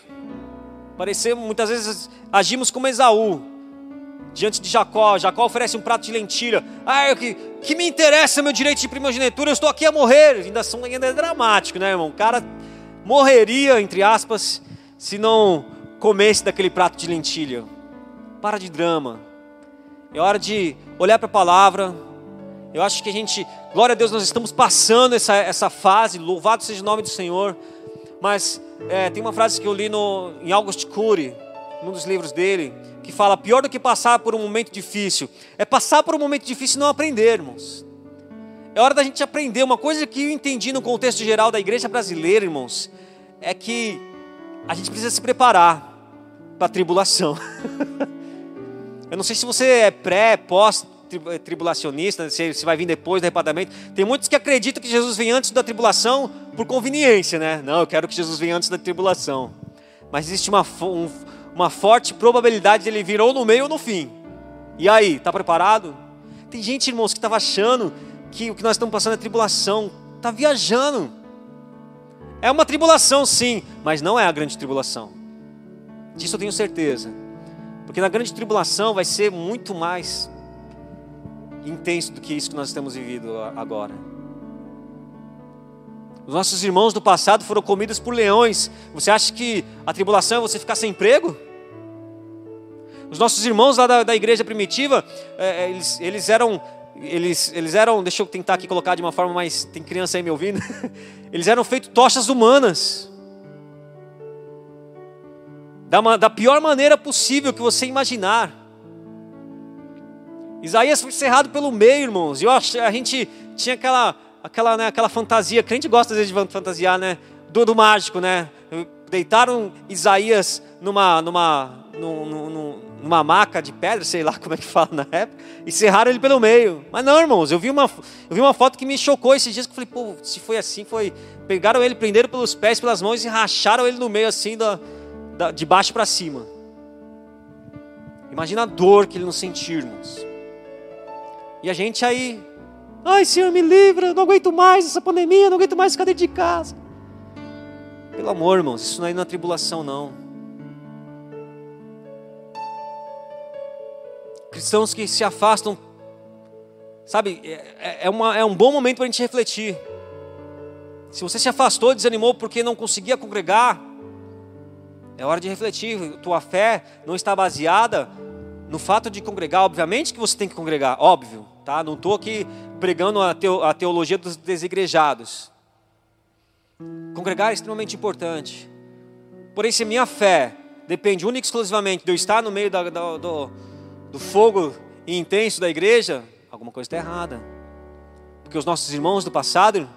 Parecemos, muitas vezes agimos como Esaú, diante de Jacó. Jacó oferece um prato de lentilha. Ah, que, que me interessa meu direito de primogenitura? Eu estou aqui a morrer. Ainda, são, ainda é dramático, né, irmão? O cara morreria, entre aspas, se não comesse daquele prato de lentilha. Para de drama. É hora de olhar para a palavra. Eu acho que a gente, glória a Deus, nós estamos passando essa, essa fase. Louvado seja o nome do Senhor. Mas é, tem uma frase que eu li no, em August Cury, num dos livros dele, fala: pior do que passar por um momento difícil é passar por um momento difícil e não aprender, irmãos. É hora da gente aprender. Uma coisa que eu entendi no contexto geral da igreja brasileira, irmãos, é que a gente precisa se preparar para a tribulação. Eu não sei se você é pré, pós tribulacionista, se, se vai vir depois do arrebatamento. Tem muitos que acreditam que Jesus vem antes da tribulação por conveniência, né? Não, eu quero que Jesus venha antes da tribulação. Mas existe uma, um, uma forte probabilidade de ele vir ou no meio ou no fim. E aí, está preparado? Tem gente, irmãos, que estava achando que o que nós estamos passando é tribulação. Está viajando. É uma tribulação, sim, mas não é a grande tribulação. Disso eu tenho certeza. Porque na grande tribulação vai ser muito mais intenso do que isso que nós temos vivido agora. Os nossos irmãos do passado foram comidos por leões. Você acha que a tribulação é você ficar sem emprego? Os nossos irmãos lá da, da igreja primitiva, é, é eles, eles eram eles, eles eram, deixa eu tentar aqui colocar de uma forma mais, tem criança aí me ouvindo, eles eram feitos tochas humanas da, da pior maneira possível que você imaginar. Isaías foi cerrado pelo meio, irmãos. E eu a gente tinha aquela, aquela, né, aquela fantasia, crente gosta às vezes de fantasiar, né? Do, do mágico, né? Deitaram Isaías numa, numa, numa, numa maca de pedra, sei lá como é que fala na época, e cerraram ele pelo meio. Mas não, irmãos, eu vi uma, eu vi uma foto que me chocou esses dias, que eu falei, pô, se foi assim, foi... Pegaram ele, prenderam pelos pés, pelas mãos e racharam ele no meio assim da de baixo para cima. Imagina a dor que ele não sentiu, irmãos. E a gente aí, ai Senhor, me livra, não aguento mais essa pandemia, não aguento mais ficar dentro de casa. Pelo amor, irmãos, isso não é na tribulação, não. Cristãos que se afastam, sabe, é, é, uma, é um bom momento para a gente refletir. Se você se afastou, desanimou porque não conseguia congregar, é hora de refletir. Tua fé não está baseada no fato de congregar. Obviamente que você tem que congregar, óbvio. Tá? Não estou aqui pregando a teologia dos desigrejados. Congregar é extremamente importante. Porém, se minha fé depende única e exclusivamente de eu estar no meio da, da, do, do fogo intenso da igreja, alguma coisa está errada. Porque os nossos irmãos do passado,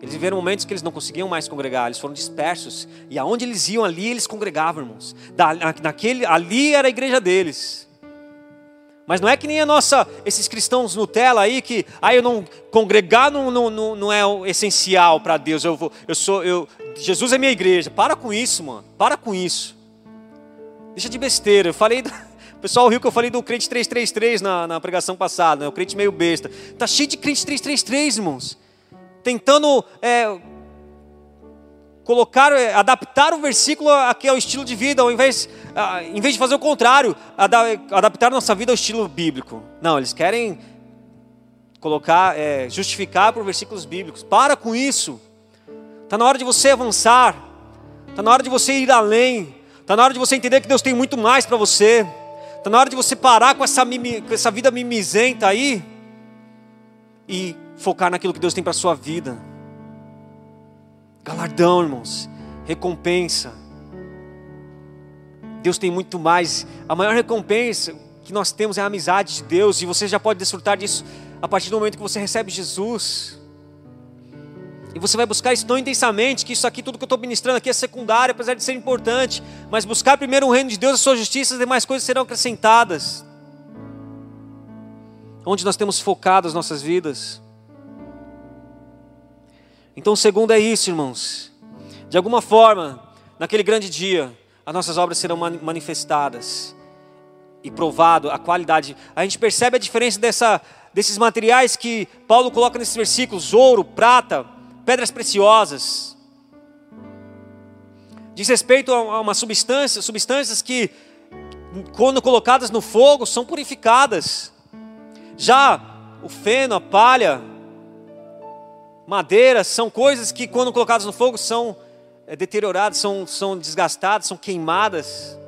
eles viveram momentos que eles não conseguiam mais congregar, eles foram dispersos. E aonde eles iam ali, eles congregavam, irmãos. Da, naquele, ali era a igreja deles. Mas não é que nem a nossa, esses cristãos Nutella aí que, ah, eu não congregar não, não, não, não é essencial para Deus. Eu vou, eu sou, eu, Jesus é minha igreja. Para com isso, mano. Para com isso. Deixa de besteira. Eu falei, do, o pessoal riu que eu falei do crente 333 na, na pregação passada, né? O crente meio besta. Tá cheio de crente 333, irmãos. Tentando é, colocar, é, adaptar o versículo aqui ao estilo de vida, ao invés, em vez de fazer o contrário, adaptar nossa vida ao estilo bíblico. Não, eles querem colocar, é, justificar por versículos bíblicos. Para com isso. Está na hora de você avançar. Está na hora de você ir além. Está na hora de você entender que Deus tem muito mais para você. Está na hora de você parar com essa, mimi, com essa vida mimizenta aí e focar naquilo que Deus tem para sua vida. Galardão, irmãos. Recompensa. Deus tem muito mais. A maior recompensa que nós temos é a amizade de Deus. E você já pode desfrutar disso a partir do momento que você recebe Jesus. E você vai buscar isso tão intensamente que isso aqui, tudo que eu estou ministrando aqui é secundário, apesar de ser importante. Mas buscar primeiro o reino de Deus, a sua justiça, as demais coisas serão acrescentadas. Onde nós temos focado as nossas vidas. Então, segundo é isso, irmãos. De alguma forma, naquele grande dia, as nossas obras serão manifestadas e provado a qualidade. A gente percebe a diferença dessa, desses materiais que Paulo coloca nesses versículos: ouro, prata, pedras preciosas. Diz respeito a uma substância, substâncias que, quando colocadas no fogo, são purificadas. Já o feno, a palha, madeira, são coisas que, quando colocadas no fogo, são é, deterioradas, são, são desgastadas, são queimadas,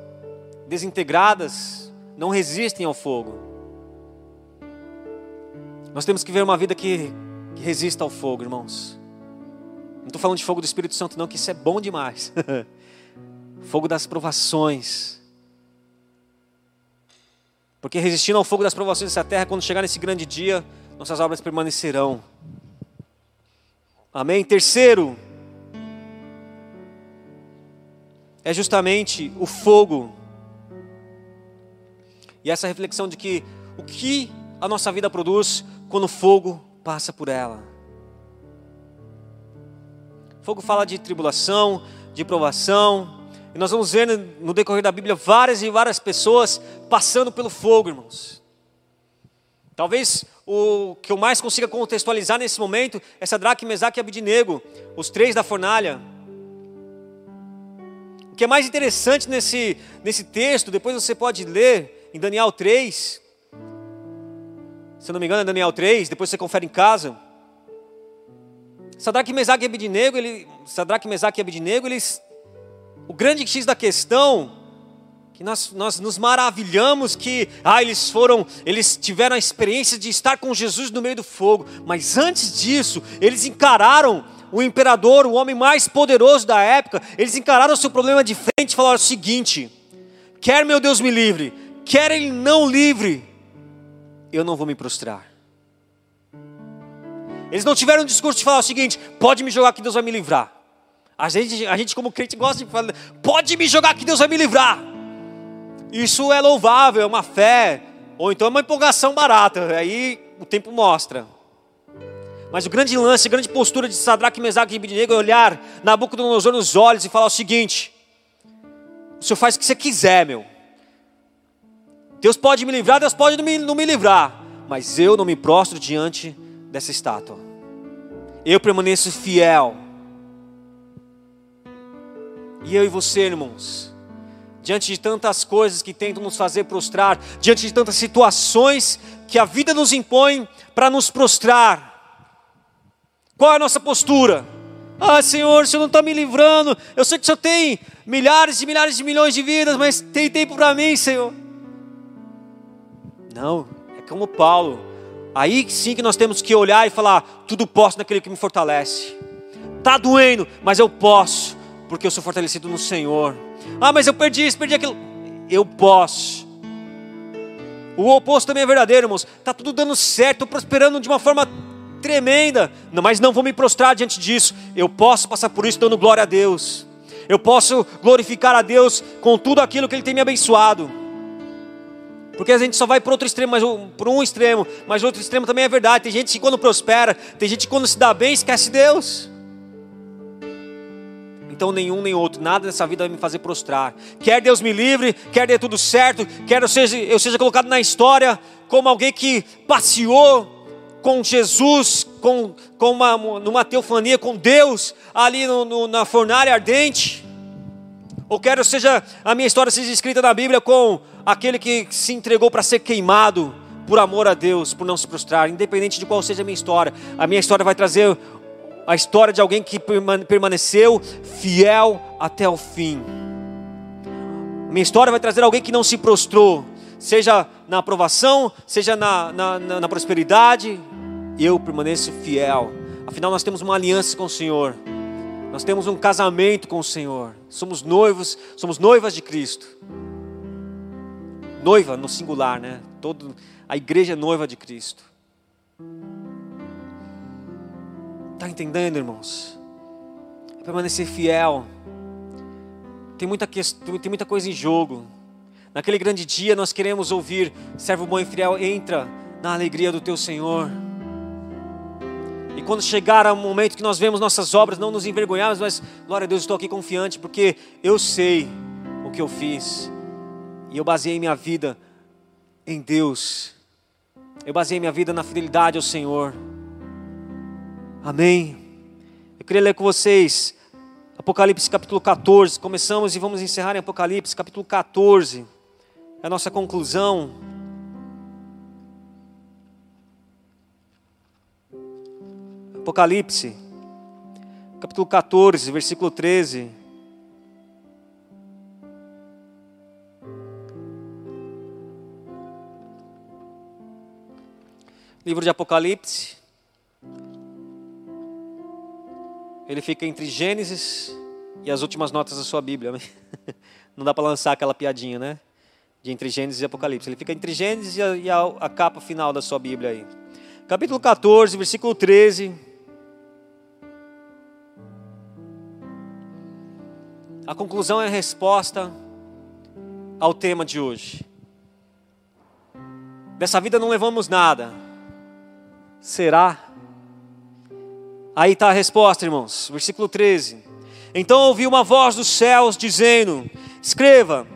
desintegradas, não resistem ao fogo. Nós temos que ver uma vida que, que resista ao fogo, irmãos. Não estou falando de fogo do Espírito Santo, não, que isso é bom demais. fogo das provações. Porque resistindo ao fogo das provações dessa terra, quando chegar nesse grande dia, nossas obras permanecerão. Amém? Terceiro, é justamente o fogo. E essa reflexão de que o que a nossa vida produz quando o fogo passa por ela. Fogo fala de tribulação, de provação. E nós vamos ver no decorrer da Bíblia várias e várias pessoas passando pelo fogo, irmãos. Talvez o que eu mais consiga contextualizar nesse momento é Sadraque, Mesaque e Abidinego, os três da fornalha. O que é mais interessante nesse, nesse texto, depois você pode ler em Daniel 3, se não me engano é Daniel 3, depois você confere em casa. Sadraque, Mesaque e Abidinego, ele, Sadraque, Mesaque e Abidinego, eles, o grande X da questão que nós, nós nos maravilhamos que ah, eles foram, eles tiveram a experiência de estar com Jesus no meio do fogo, mas antes disso, eles encararam o imperador, o homem mais poderoso da época, eles encararam o seu problema de frente e falaram o seguinte: quer meu Deus me livre, quer ele não livre, eu não vou me prostrar. Eles não tiveram um discurso de falar o seguinte: pode me jogar que Deus vai me livrar. A gente, a gente como crente, gosta de falar: pode me jogar que Deus vai me livrar. Isso é louvável, é uma fé, ou então é uma empolgação barata, aí o tempo mostra. Mas o grande lance, a grande postura de Sadraque, Mesaque e Abednego é olhar Nabucodonosor nos olhos e falar o seguinte: o senhor faz o que você quiser, meu. Deus pode me livrar, Deus pode não me, não me livrar, mas eu não me prostro diante dessa estátua. Eu permaneço fiel. E eu e você, irmãos, diante de tantas coisas que tentam nos fazer prostrar, diante de tantas situações que a vida nos impõe para nos prostrar. Qual é a nossa postura? Ah, Senhor, o Senhor não está me livrando. Eu sei que o Senhor tem milhares e milhares de milhões de vidas, mas tem tempo para mim, Senhor. Não, é como Paulo. Aí sim que nós temos que olhar e falar: tudo posso naquele que me fortalece. Tá doendo, mas eu posso, porque eu sou fortalecido no Senhor. Ah, mas eu perdi isso, perdi aquilo. Eu posso. O oposto também é verdadeiro, irmãos. Tá tudo dando certo, prosperando de uma forma tremenda, mas não vou me prostrar diante disso. Eu posso passar por isso dando glória a Deus. Eu posso glorificar a Deus com tudo aquilo que Ele tem me abençoado. Porque a gente só vai para outro extremo, mas por um extremo, mas outro extremo também é verdade. Tem gente que quando prospera, tem gente que quando se dá bem esquece Deus. Então nenhum nem outro, nada nessa vida vai me fazer prostrar. Quer Deus me livre, quer dê tudo certo, quer eu seja, eu seja colocado na história como alguém que passeou com Jesus, com, com uma, numa teofania com Deus, ali no, no, na fornalha ardente. Ou quero seja a minha história seja escrita na Bíblia com aquele que se entregou para ser queimado por amor a Deus, por não se frustrar, independente de qual seja a minha história. A minha história vai trazer a história de alguém que permaneceu fiel até o fim. Minha história vai trazer alguém que não se prostrou, seja na aprovação, seja na, na, na, na prosperidade, eu permaneço fiel. Afinal, nós temos uma aliança com o Senhor. Nós temos um casamento com o Senhor. Somos noivos, somos noivas de Cristo. Noiva no singular, né? Todo, a igreja é noiva de Cristo. Está entendendo, irmãos? É permanecer fiel. Tem muita, questão, tem muita coisa em jogo. Naquele grande dia nós queremos ouvir: servo bom e fiel, entra na alegria do teu Senhor. E quando chegar o momento que nós vemos nossas obras, não nos envergonharmos, mas, glória a Deus, estou aqui confiante, porque eu sei o que eu fiz. E eu baseei minha vida em Deus. Eu baseei minha vida na fidelidade ao Senhor. Amém. Eu queria ler com vocês Apocalipse capítulo 14. Começamos e vamos encerrar em Apocalipse capítulo 14. É a nossa conclusão. Apocalipse, capítulo 14, versículo 13. Livro de Apocalipse. Ele fica entre Gênesis e as últimas notas da sua Bíblia. Não dá para lançar aquela piadinha, né? De entre Gênesis e Apocalipse. Ele fica entre Gênesis e a, e a, a capa final da sua Bíblia aí. Capítulo 14, versículo 13. A conclusão é a resposta ao tema de hoje. Dessa vida não levamos nada. Será? Aí está a resposta, irmãos. Versículo 13. Então ouvi uma voz dos céus dizendo: Escreva: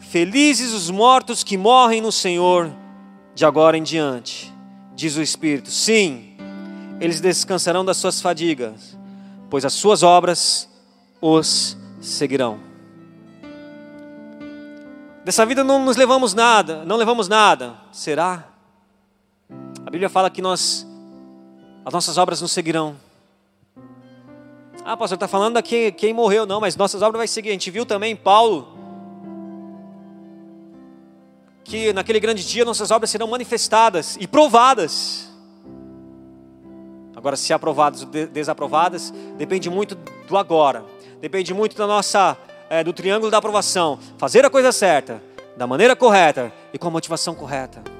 Felizes os mortos que morrem no Senhor, de agora em diante. Diz o Espírito: Sim, eles descansarão das suas fadigas, pois as suas obras os seguirão. Dessa vida não nos levamos nada, não levamos nada. Será? A Bíblia fala que nós, as nossas obras nos seguirão. Ah, pastor, está falando aqui quem morreu, não, mas nossas obras vai seguir. A gente viu também Paulo que naquele grande dia nossas obras serão manifestadas e provadas. Agora, se aprovadas ou desaprovadas, depende muito do agora. Depende muito da nossa, é, do triângulo da aprovação. Fazer a coisa certa, da maneira correta e com a motivação correta.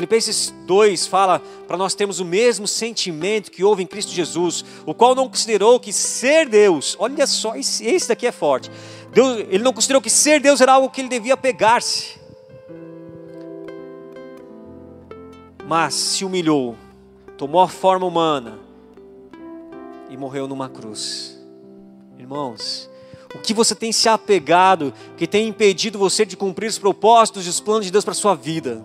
Filipenses 2 fala para nós termos o mesmo sentimento que houve em Cristo Jesus, o qual não considerou que ser Deus, olha só, esse, daqui é forte. Deus, ele não considerou que ser Deus era algo que ele devia pegar-se, mas se humilhou, tomou a forma humana, e morreu numa cruz. Irmãos, o que você tem se apegado que tem impedido você de cumprir os propósitos e os planos de Deus para a sua vida?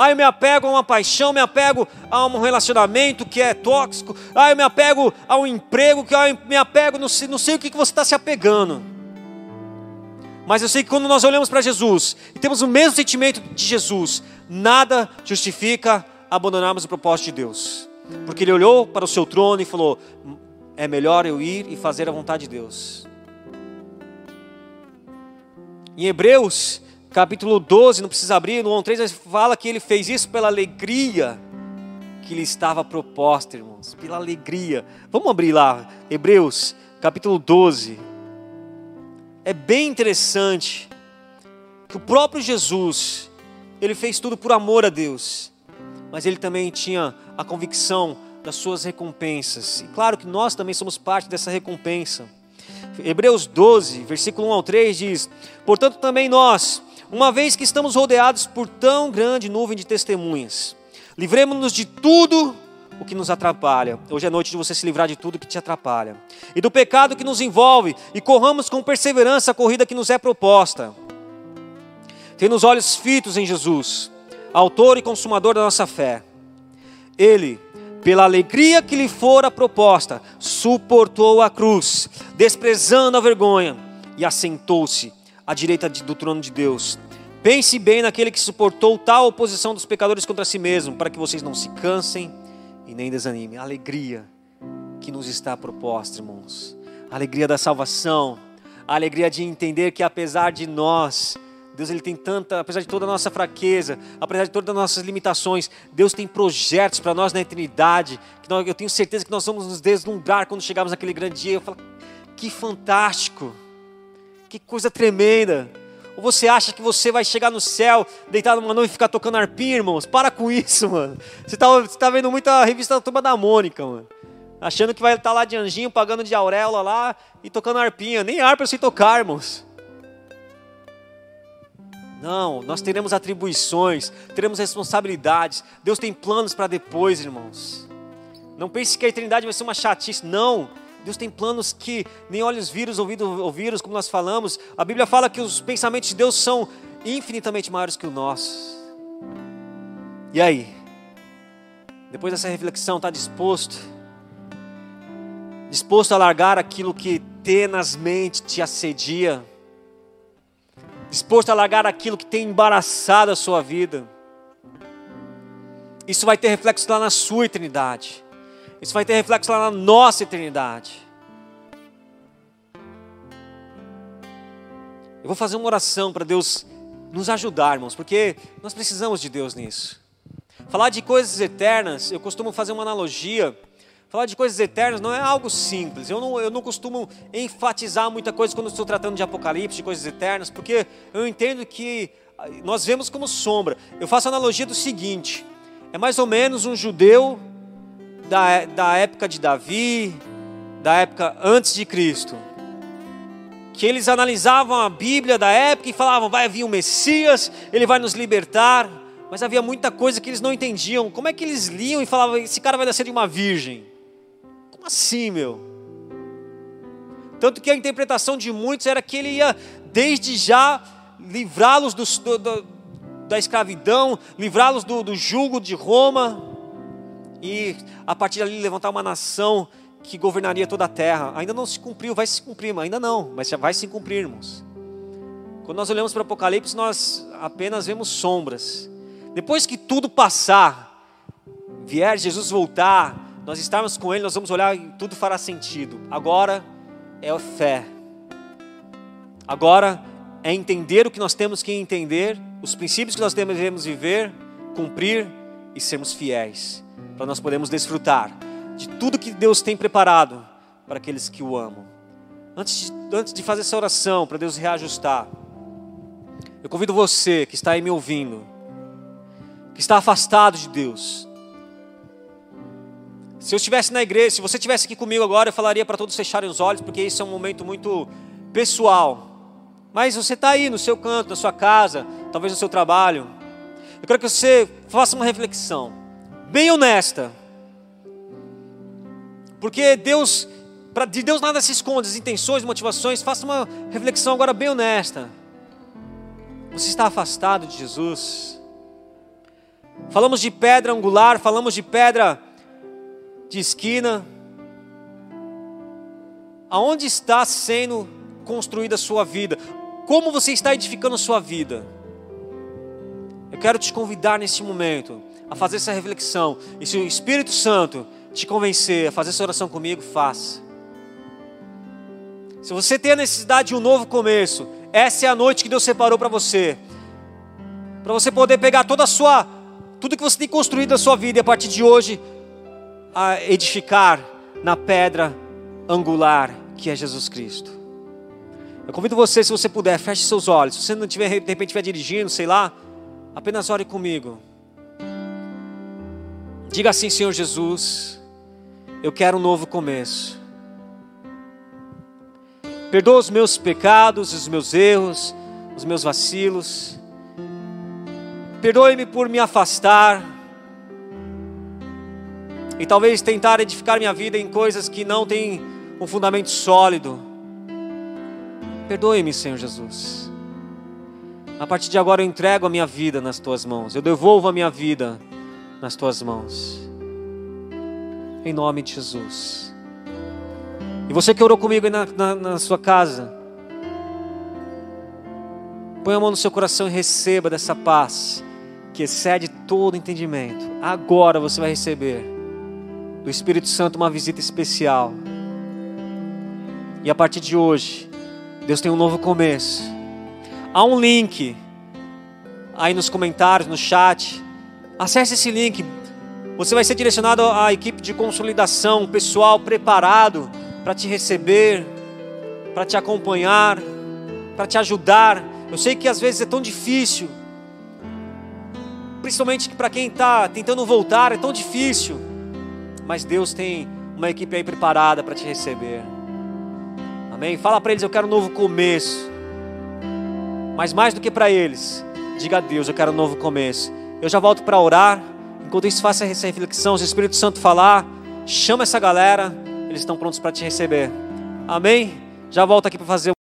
Ah, eu me apego a uma paixão, me apego a um relacionamento que é tóxico. Ah, eu me apego a um emprego, que ah, eu me apego, não sei, não sei o que você está se apegando. Mas eu sei que quando nós olhamos para Jesus e temos o mesmo sentimento de Jesus, nada justifica abandonarmos o propósito de Deus. Porque ele olhou para o seu trono e falou: É melhor eu ir e fazer a vontade de Deus. Em Hebreus capítulo 12, não precisa abrir, no 1, 3, fala que ele fez isso pela alegria que lhe estava proposta, irmãos, pela alegria. Vamos abrir lá, Hebreus, capítulo 12. É bem interessante que o próprio Jesus, ele fez tudo por amor a Deus, mas ele também tinha a convicção das suas recompensas. E claro que nós também somos parte dessa recompensa. Hebreus 12, versículo 1 ao 3 diz: Portanto, também nós, uma vez que estamos rodeados por tão grande nuvem de testemunhas, livremos-nos de tudo o que nos atrapalha. Hoje é noite de você se livrar de tudo que te atrapalha. E do pecado que nos envolve, e corramos com perseverança a corrida que nos é proposta. Tendo os olhos fitos em Jesus, autor e consumador da nossa fé. Ele, pela alegria que lhe fora proposta, suportou a cruz, desprezando a vergonha, e assentou-se à direita do trono de Deus. Pense bem naquele que suportou tal oposição dos pecadores contra si mesmo, para que vocês não se cansem e nem desanimem. A alegria que nos está proposta, irmãos. A alegria da salvação, a alegria de entender que apesar de nós, Deus ele tem tanta, apesar de toda a nossa fraqueza, apesar de todas as nossas limitações, Deus tem projetos para nós na eternidade, que nós, eu tenho certeza que nós vamos nos deslumbrar quando chegarmos naquele grande dia. Eu falo, que fantástico! Que coisa tremenda. Ou você acha que você vai chegar no céu, deitar numa nuvem e ficar tocando arpinha, irmãos? Para com isso, mano. Você está tá vendo muita revista da Turma da Mônica, mano. Achando que vai estar tá lá de anjinho, pagando de auréola lá e tocando arpinha. Nem harpa eu sei tocar, irmãos. Não, nós teremos atribuições, teremos responsabilidades. Deus tem planos para depois, irmãos. Não pense que a eternidade vai ser uma chatice. Não. Deus tem planos que nem olhos viram, ouvidos ouviram, como nós falamos. A Bíblia fala que os pensamentos de Deus são infinitamente maiores que os nossos. E aí? Depois dessa reflexão, está disposto? Disposto a largar aquilo que tenazmente te assedia? Disposto a largar aquilo que tem embaraçado a sua vida? Isso vai ter reflexo lá na sua eternidade. Isso vai ter reflexo lá na nossa eternidade. Eu vou fazer uma oração para Deus nos ajudar, irmãos, porque nós precisamos de Deus nisso. Falar de coisas eternas, eu costumo fazer uma analogia. Falar de coisas eternas não é algo simples. Eu não, eu não costumo enfatizar muita coisa quando estou tratando de Apocalipse, de coisas eternas, porque eu entendo que nós vemos como sombra. Eu faço a analogia do seguinte: é mais ou menos um judeu da, da época de Davi, da época antes de Cristo, que eles analisavam a Bíblia da época e falavam: vai vir o Messias, ele vai nos libertar, mas havia muita coisa que eles não entendiam. Como é que eles liam e falavam: esse cara vai nascer de uma virgem? Como assim, meu? Tanto que a interpretação de muitos era que ele ia desde já livrá-los do, do, da escravidão, livrá-los do, do jugo de Roma e a partir dali levantar uma nação que governaria toda a terra. Ainda não se cumpriu, vai se cumprir, ainda não, mas já vai se cumprir, irmãos. Quando nós olhamos para o Apocalipse, nós apenas vemos sombras. Depois que tudo passar, vier Jesus voltar, nós estarmos com Ele, nós vamos olhar e tudo fará sentido. Agora é a fé. Agora é entender o que nós temos que entender, os princípios que nós devemos viver, cumprir e sermos fiéis para nós podermos desfrutar de tudo que Deus tem preparado para aqueles que o amam. Antes de, antes de fazer essa oração, para Deus reajustar, eu convido você que está aí me ouvindo, que está afastado de Deus. Se eu estivesse na igreja, se você estivesse aqui comigo agora, eu falaria para todos fecharem os olhos, porque isso é um momento muito pessoal. Mas você está aí no seu canto, na sua casa, talvez no seu trabalho. Eu quero que você faça uma reflexão bem honesta. Porque Deus, pra, de Deus nada se esconde, as intenções, motivações, faça uma reflexão agora bem honesta. Você está afastado de Jesus? Falamos de pedra angular, falamos de pedra de esquina. Aonde está sendo construída a sua vida? Como você está edificando a sua vida? Eu quero te convidar nesse momento a fazer essa reflexão. E se o Espírito Santo te convencer a fazer essa oração comigo, faça. Se você tem a necessidade de um novo começo, essa é a noite que Deus separou para você. Para você poder pegar toda a sua, tudo que você tem construído na sua vida e a partir de hoje a edificar na pedra angular que é Jesus Cristo. Eu convido você, se você puder, feche seus olhos. Se você não tiver, de repente estiver dirigindo, sei lá, apenas ore comigo. Diga assim, Senhor Jesus, eu quero um novo começo. Perdoa os meus pecados, os meus erros, os meus vacilos. Perdoe-me por me afastar e talvez tentar edificar minha vida em coisas que não têm um fundamento sólido. Perdoe-me, Senhor Jesus. A partir de agora eu entrego a minha vida nas tuas mãos. Eu devolvo a minha vida nas tuas mãos. Em nome de Jesus. E você que orou comigo na, na, na sua casa, põe a mão no seu coração e receba dessa paz que excede todo entendimento. Agora você vai receber do Espírito Santo uma visita especial. E a partir de hoje, Deus tem um novo começo. Há um link aí nos comentários, no chat. Acesse esse link. Você vai ser direcionado à equipe de consolidação, pessoal preparado para te receber, para te acompanhar, para te ajudar. Eu sei que às vezes é tão difícil, principalmente para quem está tentando voltar, é tão difícil. Mas Deus tem uma equipe aí preparada para te receber. Amém? Fala para eles, eu quero um novo começo. Mas mais do que para eles, diga a Deus, eu quero um novo começo. Eu já volto para orar. Enquanto isso, faça essa reflexão. Se o Espírito Santo falar, chama essa galera. Eles estão prontos para te receber. Amém? Já volto aqui para fazer